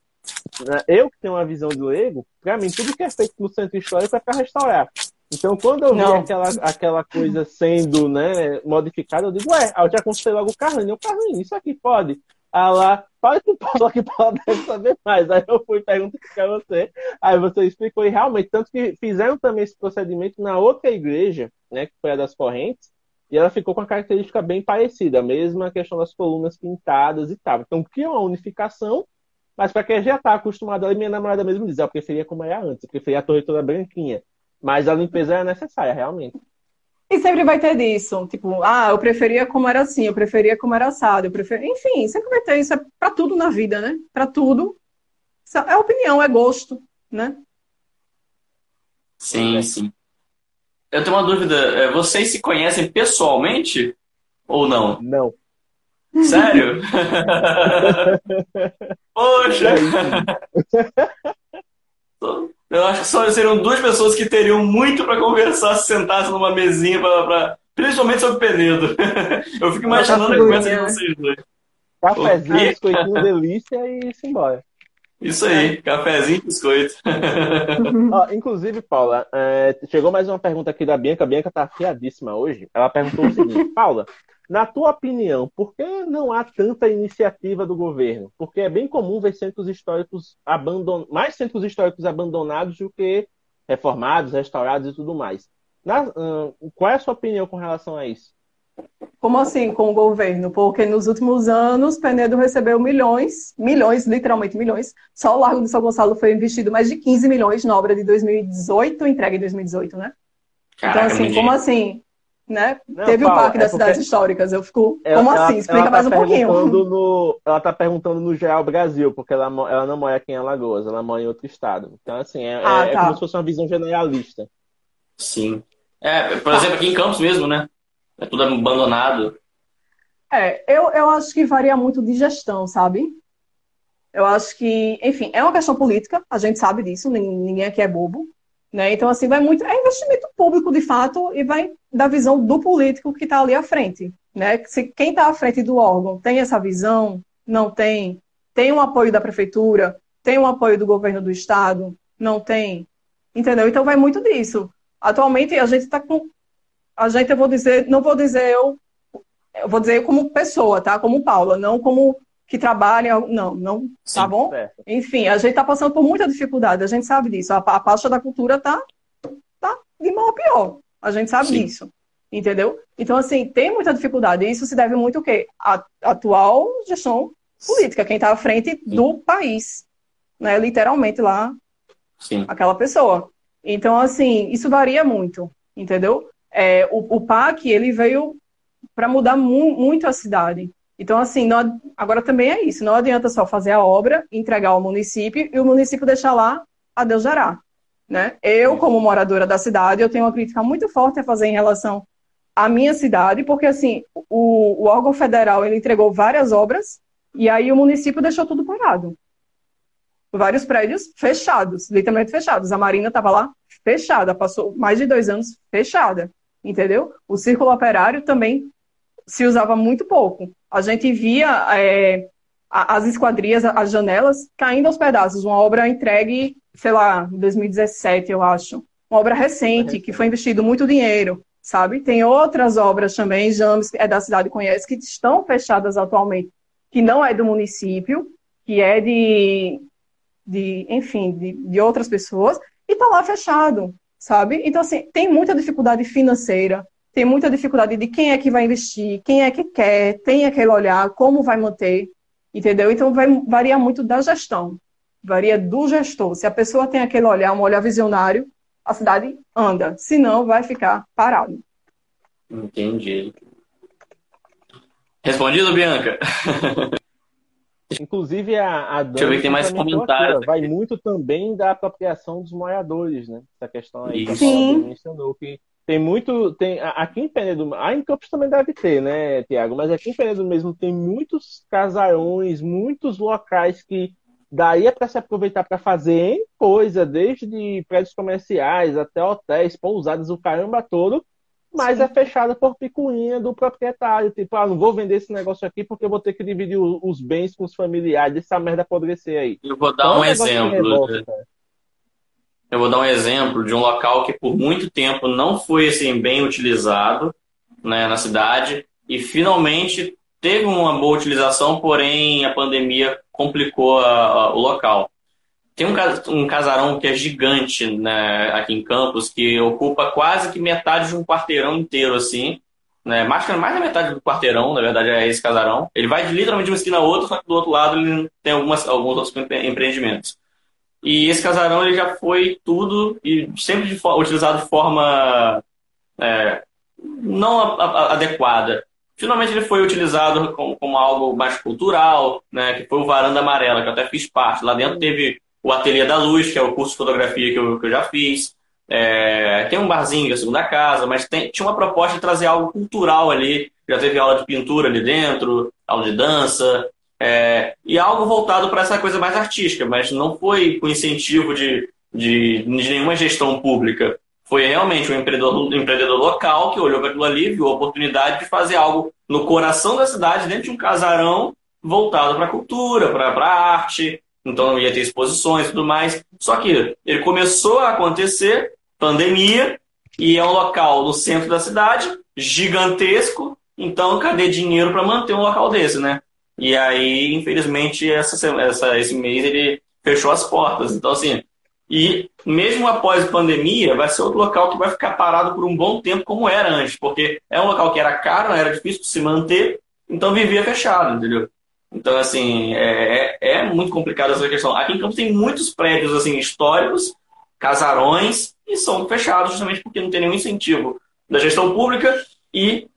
né, eu que tenho uma visão de leigo, para mim, tudo que é feito no centro histórico é para restaurar. Então, quando eu vi Não. aquela, aquela coisa sendo né, modificada, eu digo, ué, eu já consultei logo o Carlinhos. Eu, Carlinhos, isso aqui pode? Ah lá, fala que o Paulo aqui Paulo deve saber mais. Aí eu fui perguntar para você, aí você explicou, e realmente, tanto que fizeram também esse procedimento na outra igreja, né, que foi a das correntes, e ela ficou com a característica bem parecida, a mesma questão das colunas pintadas e tal. Então, cria uma unificação, mas para quem já está acostumado, ali, minha namorada mesmo diz, eu preferia como era antes, eu preferia a torre toda branquinha. Mas a limpeza era necessária, realmente. E sempre vai ter disso. Tipo, ah, eu preferia como era assim, eu preferia como era assado, eu preferia... Enfim, sempre vai ter isso. É pra tudo na vida, né? Pra tudo. É opinião, é gosto, né? Sim, sim. Eu tenho uma dúvida. é, Vocês se conhecem pessoalmente ou não? Não. Sério? *laughs* Poxa! Eu acho que só seriam duas pessoas que teriam muito para conversar se sentassem numa mesinha para principalmente sobre Penedo. *laughs* Eu fico imaginando a conversa de vocês dois. Cafezinho, O quê? biscoitinho, delícia e simbora. Isso aí, cafezinho e biscoito. *laughs* Ó, inclusive, Paula, é, chegou mais uma pergunta aqui da Bianca. A Bianca tá afiadíssima hoje. Ela perguntou o seguinte: *laughs* Paula, na tua opinião, por que não há tanta iniciativa do governo? Porque é bem comum ver centros históricos abandonados, mais centros históricos abandonados do que reformados, restaurados e tudo mais. Na- hum, qual é a sua opinião com relação a isso? Como assim com o governo? Porque nos últimos anos, Penedo recebeu milhões, milhões, literalmente milhões. Só o Largo de São Gonçalo foi investido mais de 15 milhões na obra de 2018, entregue em 2018, né? então, Caraca, assim, muito como assim? Né? Não, Teve o Paula, Parque é das porque- Cidades Históricas. Eu fico, Ela- como ela- assim? Explica ela mais tá um pouquinho. No, ela tá perguntando no geral Brasil, porque ela, ela não mora aqui em Alagoas, ela mora em outro estado. Então, assim, é, Ah, é- é tá. como se fosse uma visão generalista. Sim. É, por exemplo, aqui em Campos mesmo, né? É tudo abandonado. É, eu, eu acho que varia muito de gestão, sabe? Eu acho que, enfim, é uma questão política, a gente sabe disso, nin- ninguém aqui é bobo, né? Então, assim, vai muito, é investimento público, de fato, e vai da visão do político que está ali à frente, né? Se quem está à frente do órgão tem essa visão, não tem, tem o apoio da prefeitura, tem o apoio do governo do estado, não tem, entendeu? Então, vai muito disso. Atualmente, a gente está com, a gente, eu vou dizer, não vou dizer eu eu vou dizer como pessoa, tá? Como Paula, não como que trabalha, não, não, tá Sim. bom? Certo. Enfim, a gente está passando por muita dificuldade, a gente sabe disso. A, a pasta da cultura tá, tá de mal a pior. A gente sabe Sim. disso. Entendeu? Então, assim, tem muita dificuldade. E isso se deve muito ao quê? A atual gestão política, quem está à frente do país. Né? Literalmente lá, Sim. aquela pessoa. Então, assim, isso varia muito, entendeu? É, o, o PAC, ele veio para mudar mu- muito a cidade. Então, assim, não agora também é isso. Não adianta só fazer a obra, entregar ao município e o município deixar lá a Deus dará. Né? Eu, como moradora da cidade, eu tenho uma crítica muito forte a fazer em relação à minha cidade, porque, assim, o, o órgão federal, ele entregou várias obras e aí o município deixou tudo parado vários prédios fechados, literalmente fechados. A Marina estava lá fechada, passou mais de dois anos fechada, entendeu? O círculo operário também se usava muito pouco. A gente via é, as esquadrias, as janelas caindo aos pedaços. Uma obra entregue, sei lá, em 2017, eu acho. Uma obra recente, que foi investido muito dinheiro, sabe? Tem outras obras também, James, é da cidade, conhece, que estão fechadas atualmente, que não é do município, que é de de, enfim, de, de outras pessoas, e tá lá fechado, sabe? Então, assim, tem muita dificuldade financeira, tem muita dificuldade de quem é que vai investir, quem é que quer, tem aquele olhar, como vai manter, entendeu? Então, vai variar muito da gestão, varia do gestor. Se a pessoa tem aquele olhar, um olhar visionário, a cidade anda, senão vai ficar parado. Entendi. Respondido, Bianca? *laughs* Inclusive, a, a Dani eu ver que tem mais comentários aqui, Vai muito também da apropriação dos moradores, né? Essa questão aí que a Sim. mencionou. Que tem muito. Tem, aqui em Penedo, ah, em Campos também deve ter, né, Tiago? Mas aqui em Penedo mesmo tem muitos casarões, muitos locais que Daí é para se aproveitar para fazer coisa, desde prédios comerciais até hotéis, pousadas, o caramba todo, mas Sim. é fechada por picuinha do proprietário. Tipo, ah, não vou vender esse negócio aqui porque eu vou ter que dividir os bens com os familiares. Essa merda apodrecer aí. Eu vou dar então, um exemplo. Eu vou dar um exemplo de um local que por muito tempo não foi assim, bem utilizado né, na cidade e finalmente teve uma boa utilização, porém a pandemia complicou a, a, o local. Tem um, um casarão que é gigante né, aqui em Campos, que ocupa quase que metade de um quarteirão inteiro, assim. Né? Mais, mais da metade do quarteirão, na verdade, é esse casarão. Ele vai de, literalmente de uma esquina a outra, só que do outro lado ele tem algumas, alguns outros empreendimentos. E esse casarão ele já foi tudo e sempre de, utilizado de forma é, não adequada. Finalmente ele foi utilizado como, como, algo mais cultural, né, que foi o Varanda Amarela, que eu até fiz parte. Lá dentro teve o Ateliê da Luz, que é o curso de fotografia que eu, que eu já fiz. É, tem um barzinho, que é a segunda casa, mas tem, tinha uma proposta de trazer algo cultural ali. Já teve aula de pintura ali dentro, aula de dança, é, e algo voltado para essa coisa mais artística, mas não foi com incentivo de, de, de nenhuma gestão pública. Foi realmente um empreendedor, um empreendedor local que olhou para aquilo ali, viu a oportunidade de fazer algo no coração da cidade, dentro de um casarão voltado para a cultura, para a arte, então não ia ter exposições e tudo mais. Só que ele começou a acontecer, pandemia, e é um local no centro da cidade, gigantesco, então cadê dinheiro para manter um local desse, né? E aí, infelizmente, essa, essa, esse mês ele fechou as portas. Então, assim, e mesmo após a pandemia, vai ser outro local que vai ficar parado por um bom tempo, como era antes, porque é um local que era caro, era difícil de se manter, então vivia fechado, entendeu? Então, assim, é, é, é muito complicado essa questão. Aqui em Campos tem muitos prédios assim históricos, casarões, e são fechados justamente porque não tem nenhum incentivo da gestão pública e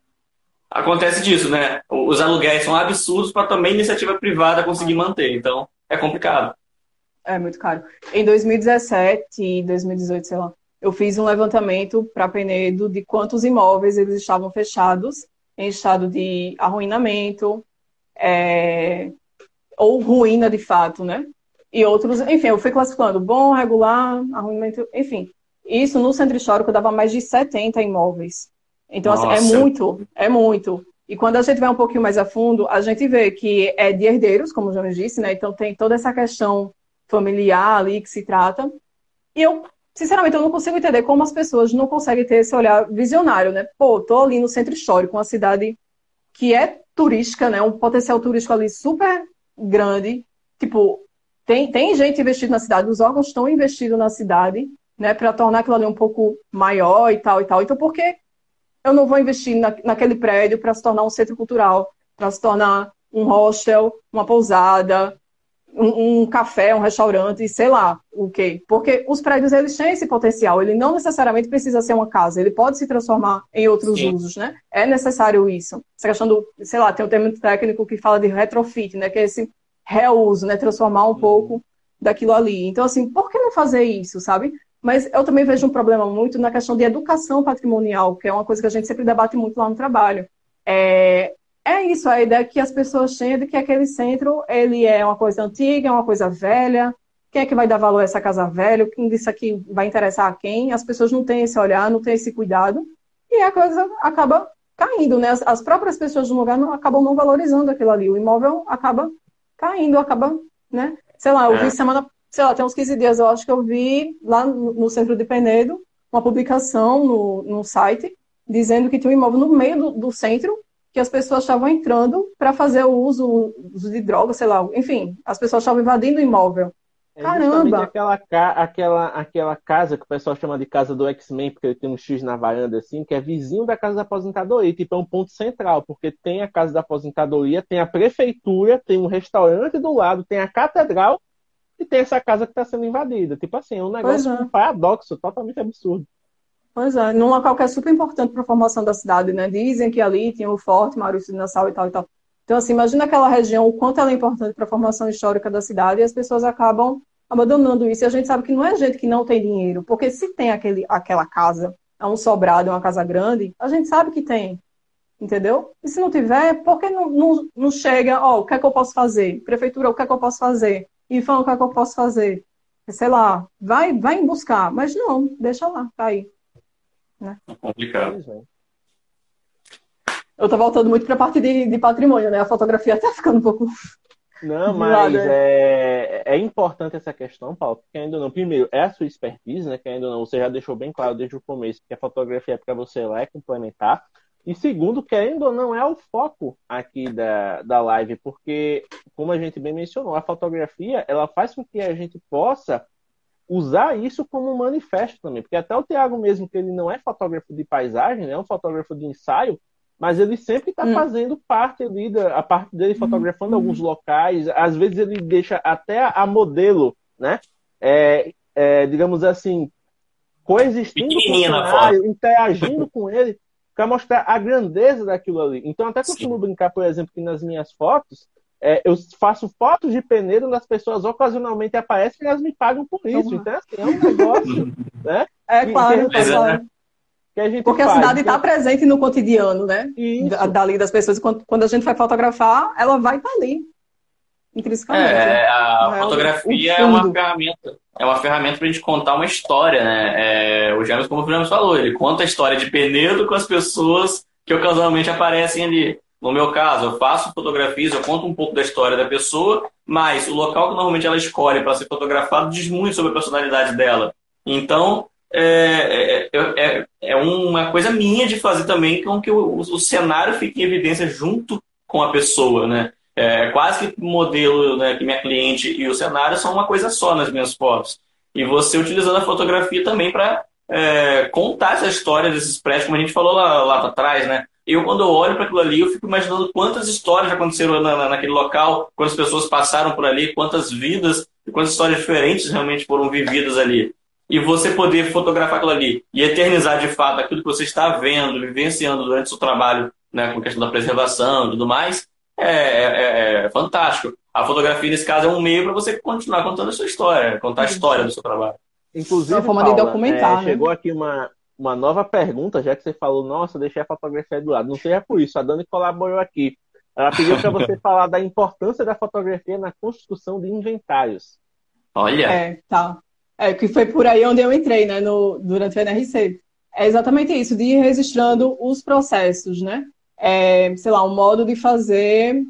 acontece disso, né? Os aluguéis são absurdos para também iniciativa privada conseguir manter. Então, é complicado. É muito caro. Em 2017 e 2018, sei lá, eu fiz um levantamento para Penedo de quantos imóveis eles estavam fechados em estado de arruinamento, é, ou ruína de fato, né? E outros, enfim, eu fui classificando bom, regular, arruinamento, enfim. Isso no centro histórico dava mais de 70 imóveis. Então, assim, é muito, é muito. E quando a gente vai um pouquinho mais a fundo, a gente vê que é de herdeiros, como o Jones disse, né? Então tem toda essa questão familiar ali que se trata. E eu, sinceramente, eu não consigo entender como as pessoas não conseguem ter esse olhar visionário, né? Pô, tô ali no centro histórico, uma cidade que é turística, né? Um potencial turístico ali super grande. Tipo, tem, tem gente investindo na cidade, os órgãos estão investindo na cidade, né? Para tornar aquilo ali um pouco maior e tal e tal. Então, por que eu não vou investir na, naquele prédio para se tornar um centro cultural, para se tornar um hostel, uma pousada, um, um, café, um restaurante, sei lá o quê. Porque os prédios, eles têm esse potencial. Ele não necessariamente precisa ser uma casa. Ele pode se transformar em outros Sim. usos, né? É necessário isso. Essa questão do, sei lá, tem um termo técnico que fala de retrofit, né? Que é esse reuso, né? Transformar um uhum. pouco daquilo ali. Então, assim, por que não fazer isso, sabe? Mas eu também vejo um problema muito na questão de educação patrimonial, que é uma coisa que a gente sempre debate muito lá no trabalho. É, é isso, a ideia que as pessoas têm de que aquele centro ele é uma coisa antiga, é uma coisa velha. Quem é que vai dar valor a essa casa velha? Quem disse aqui vai interessar a quem? As pessoas não têm esse olhar, não têm esse cuidado. E a coisa acaba caindo, né? As, as próprias pessoas do lugar não, acabam não valorizando aquilo ali. O imóvel acaba caindo, acaba, né? Sei lá, eu vi é. semana, sei lá, tem uns 15 dias, eu acho que eu vi lá no, centro de Penedo uma publicação no, no site dizendo que tinha um imóvel no meio do, do centro que as pessoas estavam entrando para fazer o uso, uso de drogas, sei lá, enfim, as pessoas estavam invadindo o imóvel. É Caramba! Aquela, aquela, aquela casa que o pessoal chama de casa do X-Men, porque ele tem um X na varanda, assim, que é vizinho da casa da aposentadoria. Tipo, é um ponto central, porque tem a casa da aposentadoria, tem a prefeitura, tem um restaurante do lado, tem a catedral e tem essa casa que está sendo invadida. Tipo assim, é um negócio, é. um paradoxo totalmente absurdo. Pois é, num local que é super importante para a formação da cidade, né? Dizem que ali tinha o Forte, Maurício de Nassau e tal e tal. Então, assim, imagina aquela região, o quanto ela é importante para a formação histórica da cidade, e as pessoas acabam abandonando isso. E a gente sabe que não é gente que não tem dinheiro, porque se tem aquele, aquela casa, é um sobrado, é uma casa grande, a gente sabe que tem, entendeu? E se não tiver, por que não, não, não chega, ó, oh, o que é que eu posso fazer? Prefeitura, o que é que eu posso fazer? E falando o que, é que eu posso fazer. Sei lá, vai, vai buscar, mas não, deixa lá, tá aí. Né? É complicado. Eu tô voltando muito para a parte de, de patrimônio, né? A fotografia tá ficando um pouco não, mas é, é importante essa questão, Paulo, porque ainda não. Primeiro, é a sua expertise, né? Que ainda não, você já deixou bem claro desde o começo que a fotografia é para você lá e complementar. E segundo, querendo ou não, é o foco aqui da, da live, porque, como a gente bem mencionou, a fotografia ela faz com que a gente possa usar isso como um manifesto também. Porque até o Tiago mesmo, que ele não é fotógrafo de paisagem, né, é um fotógrafo de ensaio, mas ele sempre está hum. fazendo parte ali, da, a parte dele fotografando hum. alguns locais, às vezes ele deixa até a modelo, né? É, é, digamos assim, coexistindo com o cenário, interagindo com ele, para mostrar a grandeza daquilo ali. Então, até costumo Sim. brincar, por exemplo, que nas minhas fotos, é, eu faço fotos de peneiro das pessoas ocasionalmente aparecem e elas me pagam por isso. Uhum. Então, assim, é um negócio, *laughs* né? É claro, é claro que a gente Porque faz, a cidade está presente no cotidiano, né? Isso. Dali das pessoas. Quando, quando a gente vai fotografar, ela vai estar tá ali. Intrinsecamente. É, a é fotografia é uma ferramenta. É uma ferramenta para a gente contar uma história, né? É, o James, como o James falou, ele conta a história de Penedo com as pessoas que ocasionalmente aparecem ali. No meu caso, eu faço fotografias, eu conto um pouco da história da pessoa, mas o local que normalmente ela escolhe para ser fotografado diz muito sobre a personalidade dela. Então, é, é, é, é, uma coisa minha de fazer também com que o, o cenário fique em evidência junto com a pessoa, né? É quase que o modelo né, que minha cliente e o cenário são uma coisa só nas minhas fotos. E você utilizando a fotografia também para é, contar essa história desses prédios, como a gente falou lá, lá atrás, né? Eu, quando eu olho para aquilo ali, eu fico imaginando quantas histórias aconteceram na, naquele local, quantas pessoas passaram por ali, quantas vidas e quantas histórias diferentes realmente foram vividas ali e você poder fotografar aquilo ali e eternizar de fato aquilo que você está vendo, vivenciando durante o seu trabalho, né, com a questão da preservação e tudo mais, é, é, é, é fantástico. A fotografia, nesse caso, é um meio para você continuar contando a sua história, contar a história do seu trabalho. Inclusive, é uma forma Paula, de documentar. É, né? Chegou aqui uma, uma nova pergunta, já que você falou, nossa, deixei a fotografia do lado. Não seja por isso, a Dani colaborou aqui. Ela pediu para você *laughs* falar da importância da fotografia na construção de inventários. Olha! É, tá. É, que foi por aí onde eu entrei, né, no, durante o NRC. É exatamente isso, de ir registrando os processos, né? É, sei lá, um modo de fazer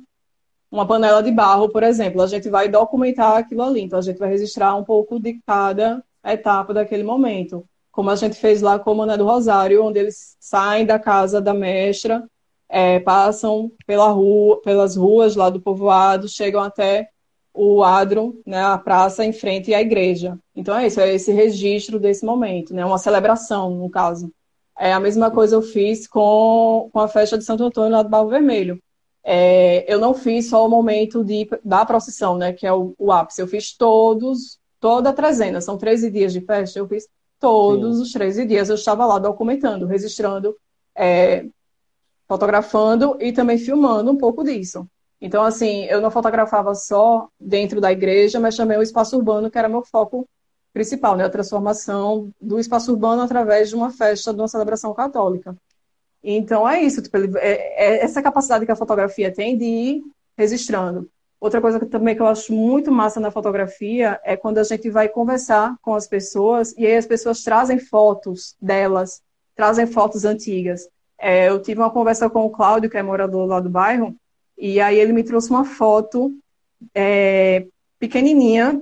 uma panela de barro, por exemplo. A gente vai documentar aquilo ali, então a gente vai registrar um pouco de cada etapa daquele momento. Como a gente fez lá com o Mané do Rosário, onde eles saem da casa da mestra, é, passam pela rua, pelas ruas lá do povoado, chegam até o adro, né, a praça em frente à igreja. Então é isso, é esse registro desse momento, né, uma celebração, no caso. É a mesma coisa eu fiz com, com a festa de Santo Antônio lá do Barro Vermelho. É, eu não fiz só o momento de, da procissão, né, que é o, o ápice. Eu fiz todos, toda a trezena, são 13 dias de festa, eu fiz todos Sim. os 13 dias. Eu estava lá documentando, registrando, é, fotografando e também filmando um pouco disso. Então, assim, eu não fotografava só dentro da igreja, mas também o espaço urbano, que era meu foco principal, né? A transformação do espaço urbano através de uma festa, de uma celebração católica. Então, é isso. Tipo, é, é essa capacidade que a fotografia tem de ir registrando. Outra coisa que também que eu acho muito massa na fotografia é quando a gente vai conversar com as pessoas e aí as pessoas trazem fotos delas, trazem fotos antigas. É, eu tive uma conversa com o Cláudio, que é morador lá do bairro, e aí ele me trouxe uma foto é, pequenininha,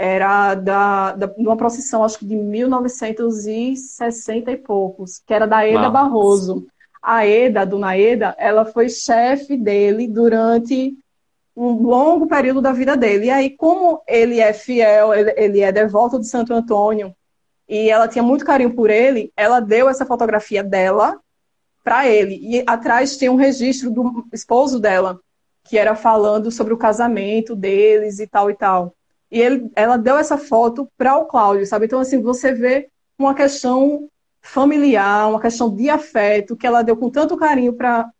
era da, da, de uma procissão, acho que de 1960 e poucos, que era da Eda Nossa. Barroso. A Eda, a Dona Eda, ela foi chefe dele durante um longo período da vida dele. E aí, como ele é fiel, ele, ele é devoto de Santo Antônio, e ela tinha muito carinho por ele, ela deu essa fotografia dela para ele. E atrás tem um registro do esposo dela, que era falando sobre o casamento deles e tal e tal. E ele, ela deu essa foto para o Cláudio, sabe? Então, assim, você vê uma questão familiar, uma questão de afeto que ela deu com tanto carinho para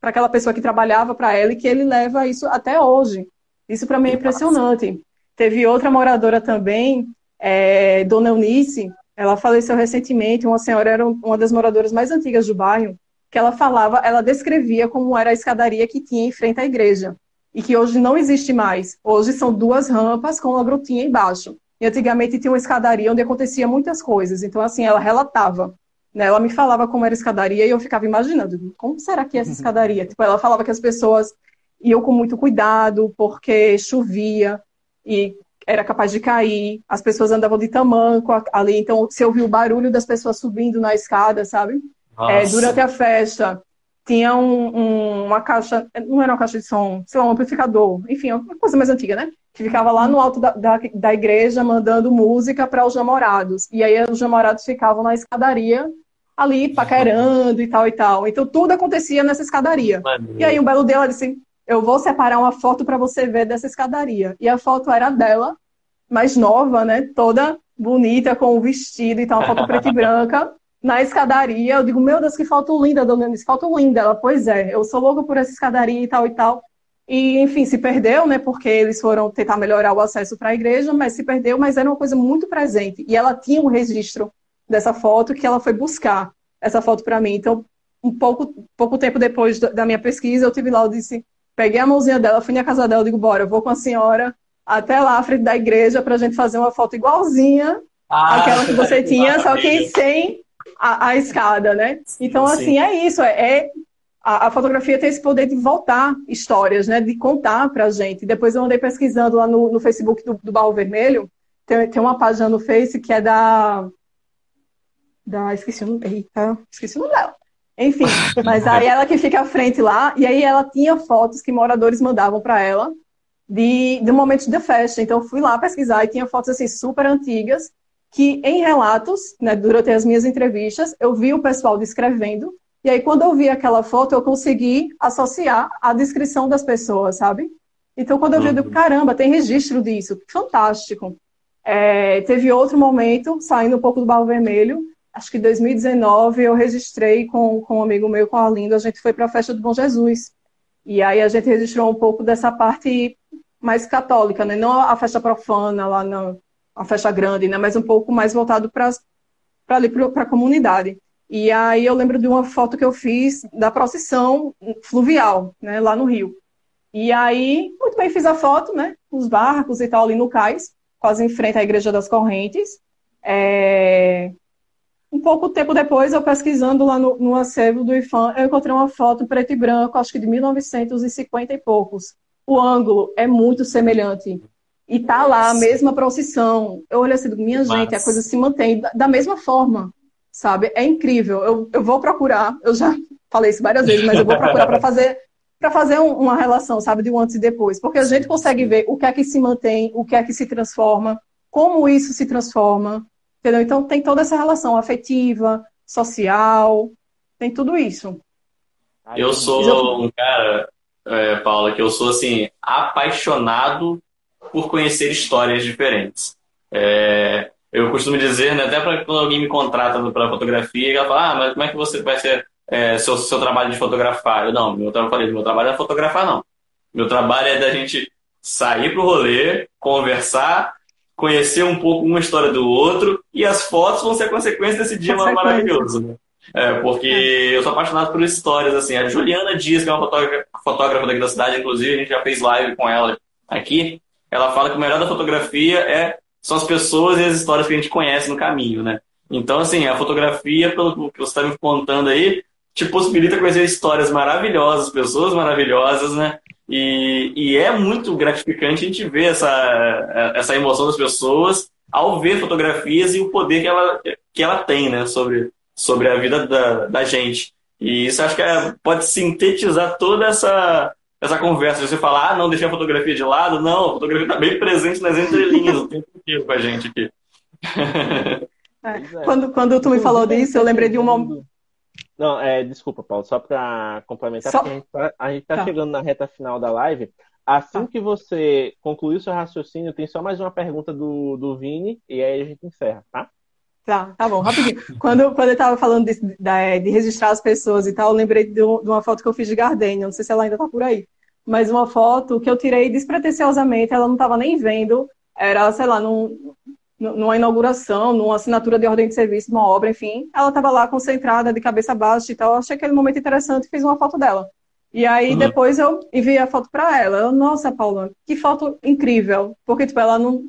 aquela pessoa que trabalhava para ela e que ele leva isso até hoje. Isso para mim é impressionante. Teve outra moradora também, é, Dona Eunice, ela faleceu recentemente, uma senhora era uma das moradoras mais antigas do bairro, que ela falava, ela descrevia como era a escadaria que tinha em frente à igreja. E que hoje não existe mais. Hoje são duas rampas com uma grutinha embaixo. E antigamente tinha uma escadaria onde acontecia muitas coisas. Então, assim, ela relatava. Né? Ela me falava como era a escadaria e eu ficava imaginando, como será que é essa *laughs* escadaria? tipo, ela falava que as pessoas iam com muito cuidado porque chovia e era capaz de cair, as pessoas andavam de tamanco ali, então você ouvia o barulho das pessoas subindo na escada, sabe? É, durante a festa, tinha um, um, uma caixa, não era uma caixa de som, sei lá, um amplificador, enfim, uma coisa mais antiga, né? Que ficava lá no alto da, da, da igreja mandando música para os namorados. E aí os namorados ficavam na escadaria ali paquerando e tal e tal. Então tudo acontecia nessa escadaria. E aí um belo dia ela disse: Eu vou separar uma foto para você ver dessa escadaria. E a foto era dela, mais nova, né? Toda bonita, com o vestido e tal, uma foto preta e *laughs* branca na escadaria. Eu digo, meu Deus, que foto linda, dona Eunice, foto linda. Ela, pois é, eu sou louca por essa escadaria e tal e tal. E, enfim, se perdeu, né? Porque eles foram tentar melhorar o acesso para a igreja, mas se perdeu, mas era uma coisa muito presente. E ela tinha um registro dessa foto que ela foi buscar essa foto para mim. Então, um pouco, pouco tempo depois da minha pesquisa, eu tive lá, eu disse, peguei a mãozinha dela, fui na casa dela, eu digo, bora, eu vou com a senhora até lá, à frente da igreja, para a gente fazer uma foto igualzinha ah, àquela que você *laughs* tinha, só que sem a, a escada, né? Então, Sim. assim, é isso. É, é a, a, fotografia tem esse poder de voltar histórias, né? De contar pra gente. Depois eu andei pesquisando lá no, no Facebook do, do Barro Vermelho. Tem, tem uma página no Face que é da. Da. Esqueci o nome. Eita, esqueci o nome dela. Enfim, *laughs* mas aí ela que fica à frente lá, e aí ela tinha fotos que moradores mandavam para ela de, de momentos da festa. Então fui lá pesquisar e tinha fotos assim super antigas que em relatos, né, durante as minhas entrevistas, eu vi o pessoal descrevendo, e aí quando eu vi aquela foto, eu consegui associar a descrição das pessoas, sabe? Então quando eu vi, eu digo, uhum. caramba, tem registro disso, fantástico. É, teve outro momento, saindo um pouco do Barro Vermelho, acho que em 2019 eu registrei com, com um amigo meu, com a Linda, a gente foi para a festa do Bom Jesus. E aí a gente registrou um pouco dessa parte mais católica, né? Não a festa profana lá no, uma festa grande, né? Mas um pouco mais voltado para ali para a comunidade. E aí eu lembro de uma foto que eu fiz da procissão fluvial, né? Lá no Rio. E aí, muito bem, fiz a foto, né? Os barcos e tal ali no cais, quase em frente à Igreja das Correntes. É... Um pouco tempo depois, eu pesquisando lá no, no acervo do IFAM, eu encontrei uma foto preto e branco, acho que de 1950 e poucos. O ângulo é muito semelhante e tá lá a mesma procissão. Eu olho assim, minha Mas... gente, a coisa se mantém da mesma forma, sabe? É incrível. Eu, eu vou procurar, eu já *laughs* falei isso várias vezes, mas eu vou procurar para fazer para fazer um, uma relação, sabe, de um antes e depois, porque a gente consegue ver o que é que se mantém, o que é que se transforma, como isso se transforma, entendeu? Então tem toda essa relação afetiva, social, tem tudo isso. Eu sou um cara, é, Paula, que eu sou assim apaixonado por conhecer histórias diferentes. É, eu costumo dizer, né, até para quando alguém me contrata para fotografia, ela fala, ah, mas como é que você vai ser é, seu, seu trabalho de fotografar? Eu, não, meu, eu falei, meu trabalho é fotografar, não. Meu trabalho é da gente sair para o rolê, conversar, conhecer um pouco uma história do outro, e as fotos vão ser a consequência desse dia maravilhoso. Né? É, porque eu sou apaixonado por histórias, assim. A Juliana Dias, que é uma fotógrafa, fotógrafa daqui da cidade, inclusive, a gente já fez live com ela aqui ela fala que o melhor da fotografia é são as pessoas e as histórias que a gente conhece no caminho, né? Então, assim, a fotografia, pelo que você está me contando aí, te possibilita conhecer histórias maravilhosas, pessoas maravilhosas, né? E, e é muito gratificante a gente ver essa, essa emoção das pessoas ao ver fotografias e o poder que ela, que ela tem, né? Sobre, sobre a vida da, da gente. E isso acho que é, pode sintetizar toda essa, essa conversa, você falar, ah, não, deixei a fotografia de lado. Não, a fotografia está bem presente nas entrelinhas o tempo inteiro com a gente aqui. É. Quando, quando tu me falou disso, eu lembrei de uma. Não, é, desculpa, Paulo, só para complementar, só... porque a gente está tá, tá chegando na reta final da live. Assim tá. que você concluir o seu raciocínio, tem só mais uma pergunta do, do Vini e aí a gente encerra, tá? Tá, tá bom, rapidinho. *laughs* Quando, quando eu estava falando de, de, de, registrar as pessoas e tal, eu lembrei de, uma foto que eu fiz de Gardenia, não sei se ela ainda está por aí, mas uma foto que eu tirei despretensiosamente, ela não estava nem vendo, era, sei lá, num, numa inauguração, numa assinatura de ordem de serviço, uma obra, enfim. Ela estava lá concentrada, de cabeça baixa e tal. Eu achei aquele momento interessante e fiz uma foto dela. E aí uhum. depois eu enviei a foto para ela. Eu, nossa, Paula, que foto incrível. Porque, tipo, ela não,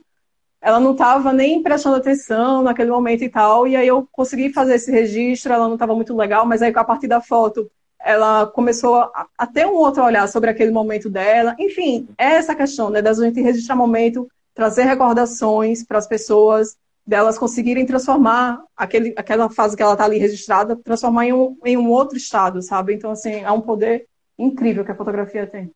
ela não estava nem prestando atenção naquele momento e tal. E aí eu consegui fazer esse registro, ela não estava muito legal, mas aí a partir da foto ela começou a, a, ter um outro olhar sobre aquele momento dela. Enfim, é essa questão, né, da gente registrar momento, trazer recordações para as pessoas, delas conseguirem transformar aquele, aquela fase que ela está ali registrada, transformar em um, em um outro estado, sabe? Então, assim, é um poder incrível que a fotografia tem.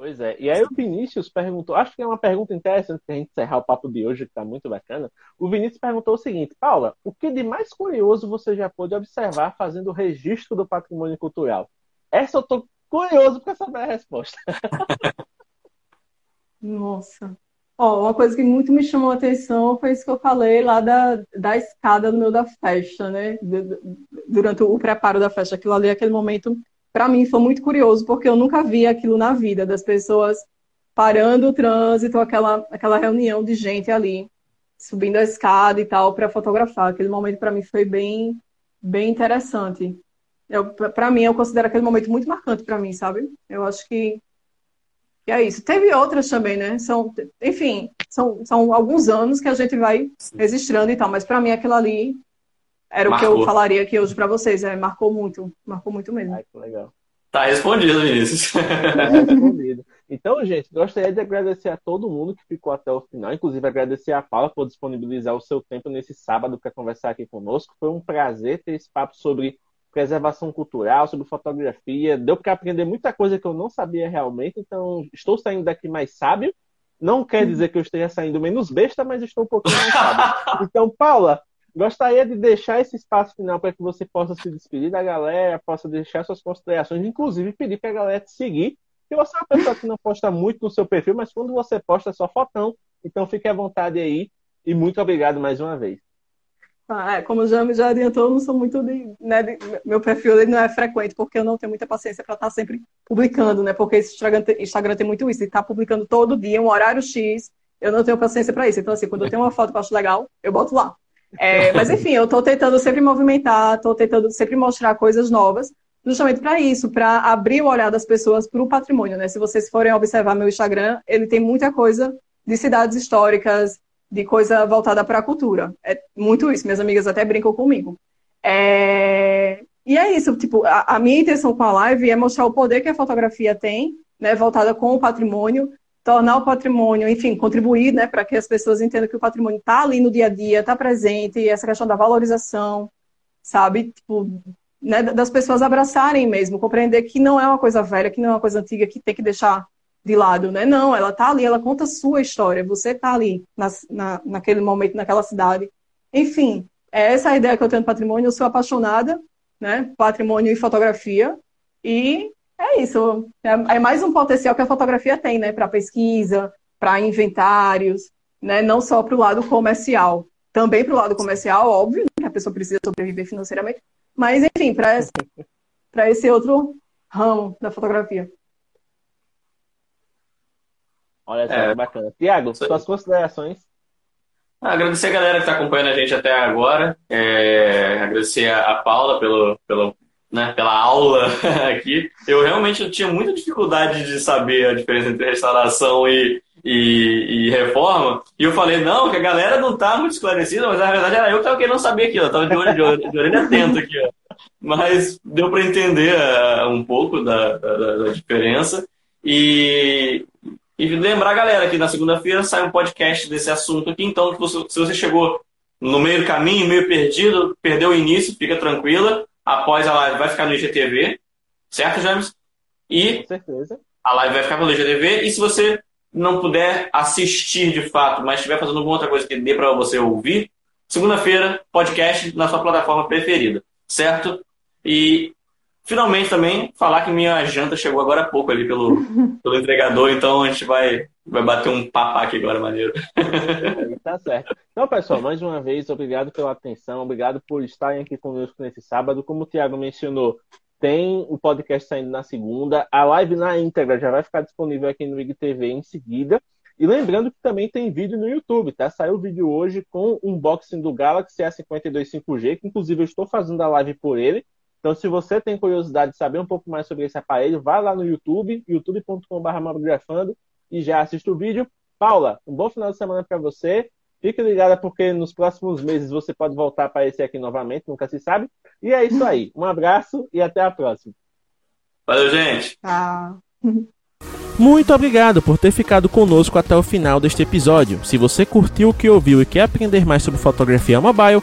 Pois é. E aí o Vinícius perguntou, acho que é uma pergunta interessante para a gente encerrar o papo de hoje, que está muito bacana. O Vinícius perguntou o seguinte, Paula, o que de mais curioso você já pôde observar fazendo o registro do patrimônio cultural? Essa eu estou curioso para saber a resposta. *laughs* Nossa. Ó, uma coisa que muito me chamou a atenção foi isso que eu falei lá da, da escada no meio da festa, né? Durante o preparo da festa. Aquilo ali, aquele momento para mim foi muito curioso, porque eu nunca vi aquilo na vida, das pessoas parando o trânsito, aquela, aquela reunião de gente ali, subindo a escada e tal, para fotografar. Aquele momento para mim foi bem, bem interessante. Para mim, eu considero aquele momento muito marcante para mim, sabe? Eu acho que, que, é isso. Teve outras também, né? São, enfim, são, são alguns anos que a gente vai registrando e tal, mas para mim aquilo ali era Marcou. o que eu falaria aqui hoje para vocês. É, marcou muito. Marcou muito mesmo. Ai, que legal. Tá respondido, Vinícius. *laughs* Tá respondido. Então, gente, gostaria de agradecer a todo mundo que ficou até o final, inclusive agradecer a Paula por disponibilizar o seu tempo nesse sábado para conversar aqui conosco. Foi um prazer ter esse papo sobre preservação cultural, sobre fotografia. Deu para aprender muita coisa que eu não sabia realmente, então estou saindo daqui mais sábio. Não quer dizer que eu esteja saindo menos besta, mas estou um pouquinho mais sábio. *laughs* Então, Paula, Gostaria de deixar esse espaço final para que você possa se despedir da galera, possa deixar suas considerações, inclusive pedir para a galera te seguir. Se você é uma pessoa que não posta muito no seu perfil, mas quando você posta é só fotão, então fique à vontade aí. E muito obrigado mais uma vez. Ah, é, como já, já adiantou, eu não sou muito de, né, de, meu perfil não é frequente, porque eu não tenho muita paciência para estar tá sempre publicando, né? Porque esse Instagram, Instagram tem muito isso, de estar tá publicando todo dia, um horário X, eu não tenho paciência para isso. Então, assim, quando eu tenho uma foto que eu acho legal, eu boto lá. É, mas enfim, eu estou tentando sempre movimentar, estou tentando sempre mostrar coisas novas, justamente para isso, para abrir o olhar das pessoas para o patrimônio, né? Se vocês forem observar meu Instagram, ele tem muita coisa de cidades históricas, de coisa voltada para a cultura. É muito isso, minhas amigas até brincam comigo. É... E é isso, tipo, a, a minha intenção com a live é mostrar o poder que a fotografia tem, né, voltada com o patrimônio, tornar o patrimônio, enfim, contribuir né, para que as pessoas entendam que o patrimônio está ali no dia a dia, está presente, e essa questão da valorização, sabe? Tipo, né, das pessoas abraçarem mesmo, compreender que não é uma coisa velha, que não é uma coisa antiga que tem que deixar de lado, né? Não, ela está ali, ela conta a sua história, você está ali na, na, naquele momento, naquela cidade. Enfim, é essa a ideia que eu tenho do patrimônio, eu sou apaixonada, né? Patrimônio e fotografia, e é isso. É, é mais um potencial que a fotografia tem, né? Para pesquisa, para inventários, né? Não só para o lado comercial. Também para o lado comercial, óbvio, que a pessoa precisa sobreviver financeiramente. Mas, enfim, para esse, esse outro ramo da fotografia. Olha só, é. bacana. Tiago, suas considerações. Ah, agradecer a galera que está acompanhando a gente até agora. É, agradecer a, a Paula pelo, pelo né, pela aula *laughs* aqui, eu realmente tinha muita dificuldade de saber a diferença entre restauração e, e, e, reforma. E eu falei, não, que a galera não tá muito esclarecida, mas na verdade era eu que tava querendo saber aqui, ó. Tava de olho, de, olho, de orelha atento aqui, ó. Mas deu para entender uh, um pouco da, da, da, diferença. E, e lembrar, galera, que na segunda-feira sai um podcast desse assunto aqui. Então, se você chegou no meio do caminho, meio perdido, perdeu o início, fica tranquila após a live vai ficar no IGTV, certo, James? E Com certeza. a live vai ficar no IGTV. E se você não puder assistir de fato, mas estiver fazendo alguma outra coisa que dê para você ouvir, segunda-feira, podcast na sua plataforma preferida, certo? E finalmente também falar que minha janta chegou agora há pouco ali pelo, *laughs* pelo entregador, então a gente vai, vai bater um papo aqui agora, maneiro. tá certo. Então, pessoal, mais uma vez, obrigado pela atenção, obrigado por estarem aqui conosco nesse sábado. Como o Thiago mencionou, tem o podcast saindo na segunda, a live na íntegra já vai ficar disponível aqui no IGTV em seguida. E lembrando que também tem vídeo no YouTube, tá? Saiu o vídeo hoje com o unboxing do Galaxy A52 5G, que inclusive eu estou fazendo a live por ele. Então, se você tem curiosidade de saber um pouco mais sobre esse aparelho, vá lá no YouTube, youtube.com.br e já assista o vídeo. Paula, um bom final de semana para você. Fique ligada porque nos próximos meses você pode voltar a aparecer aqui novamente, nunca se sabe. E é isso aí. Um abraço e até a próxima. Valeu, gente. Tchau. Muito obrigado por ter ficado conosco até o final deste episódio. Se você curtiu o que ouviu e quer aprender mais sobre fotografia mobile,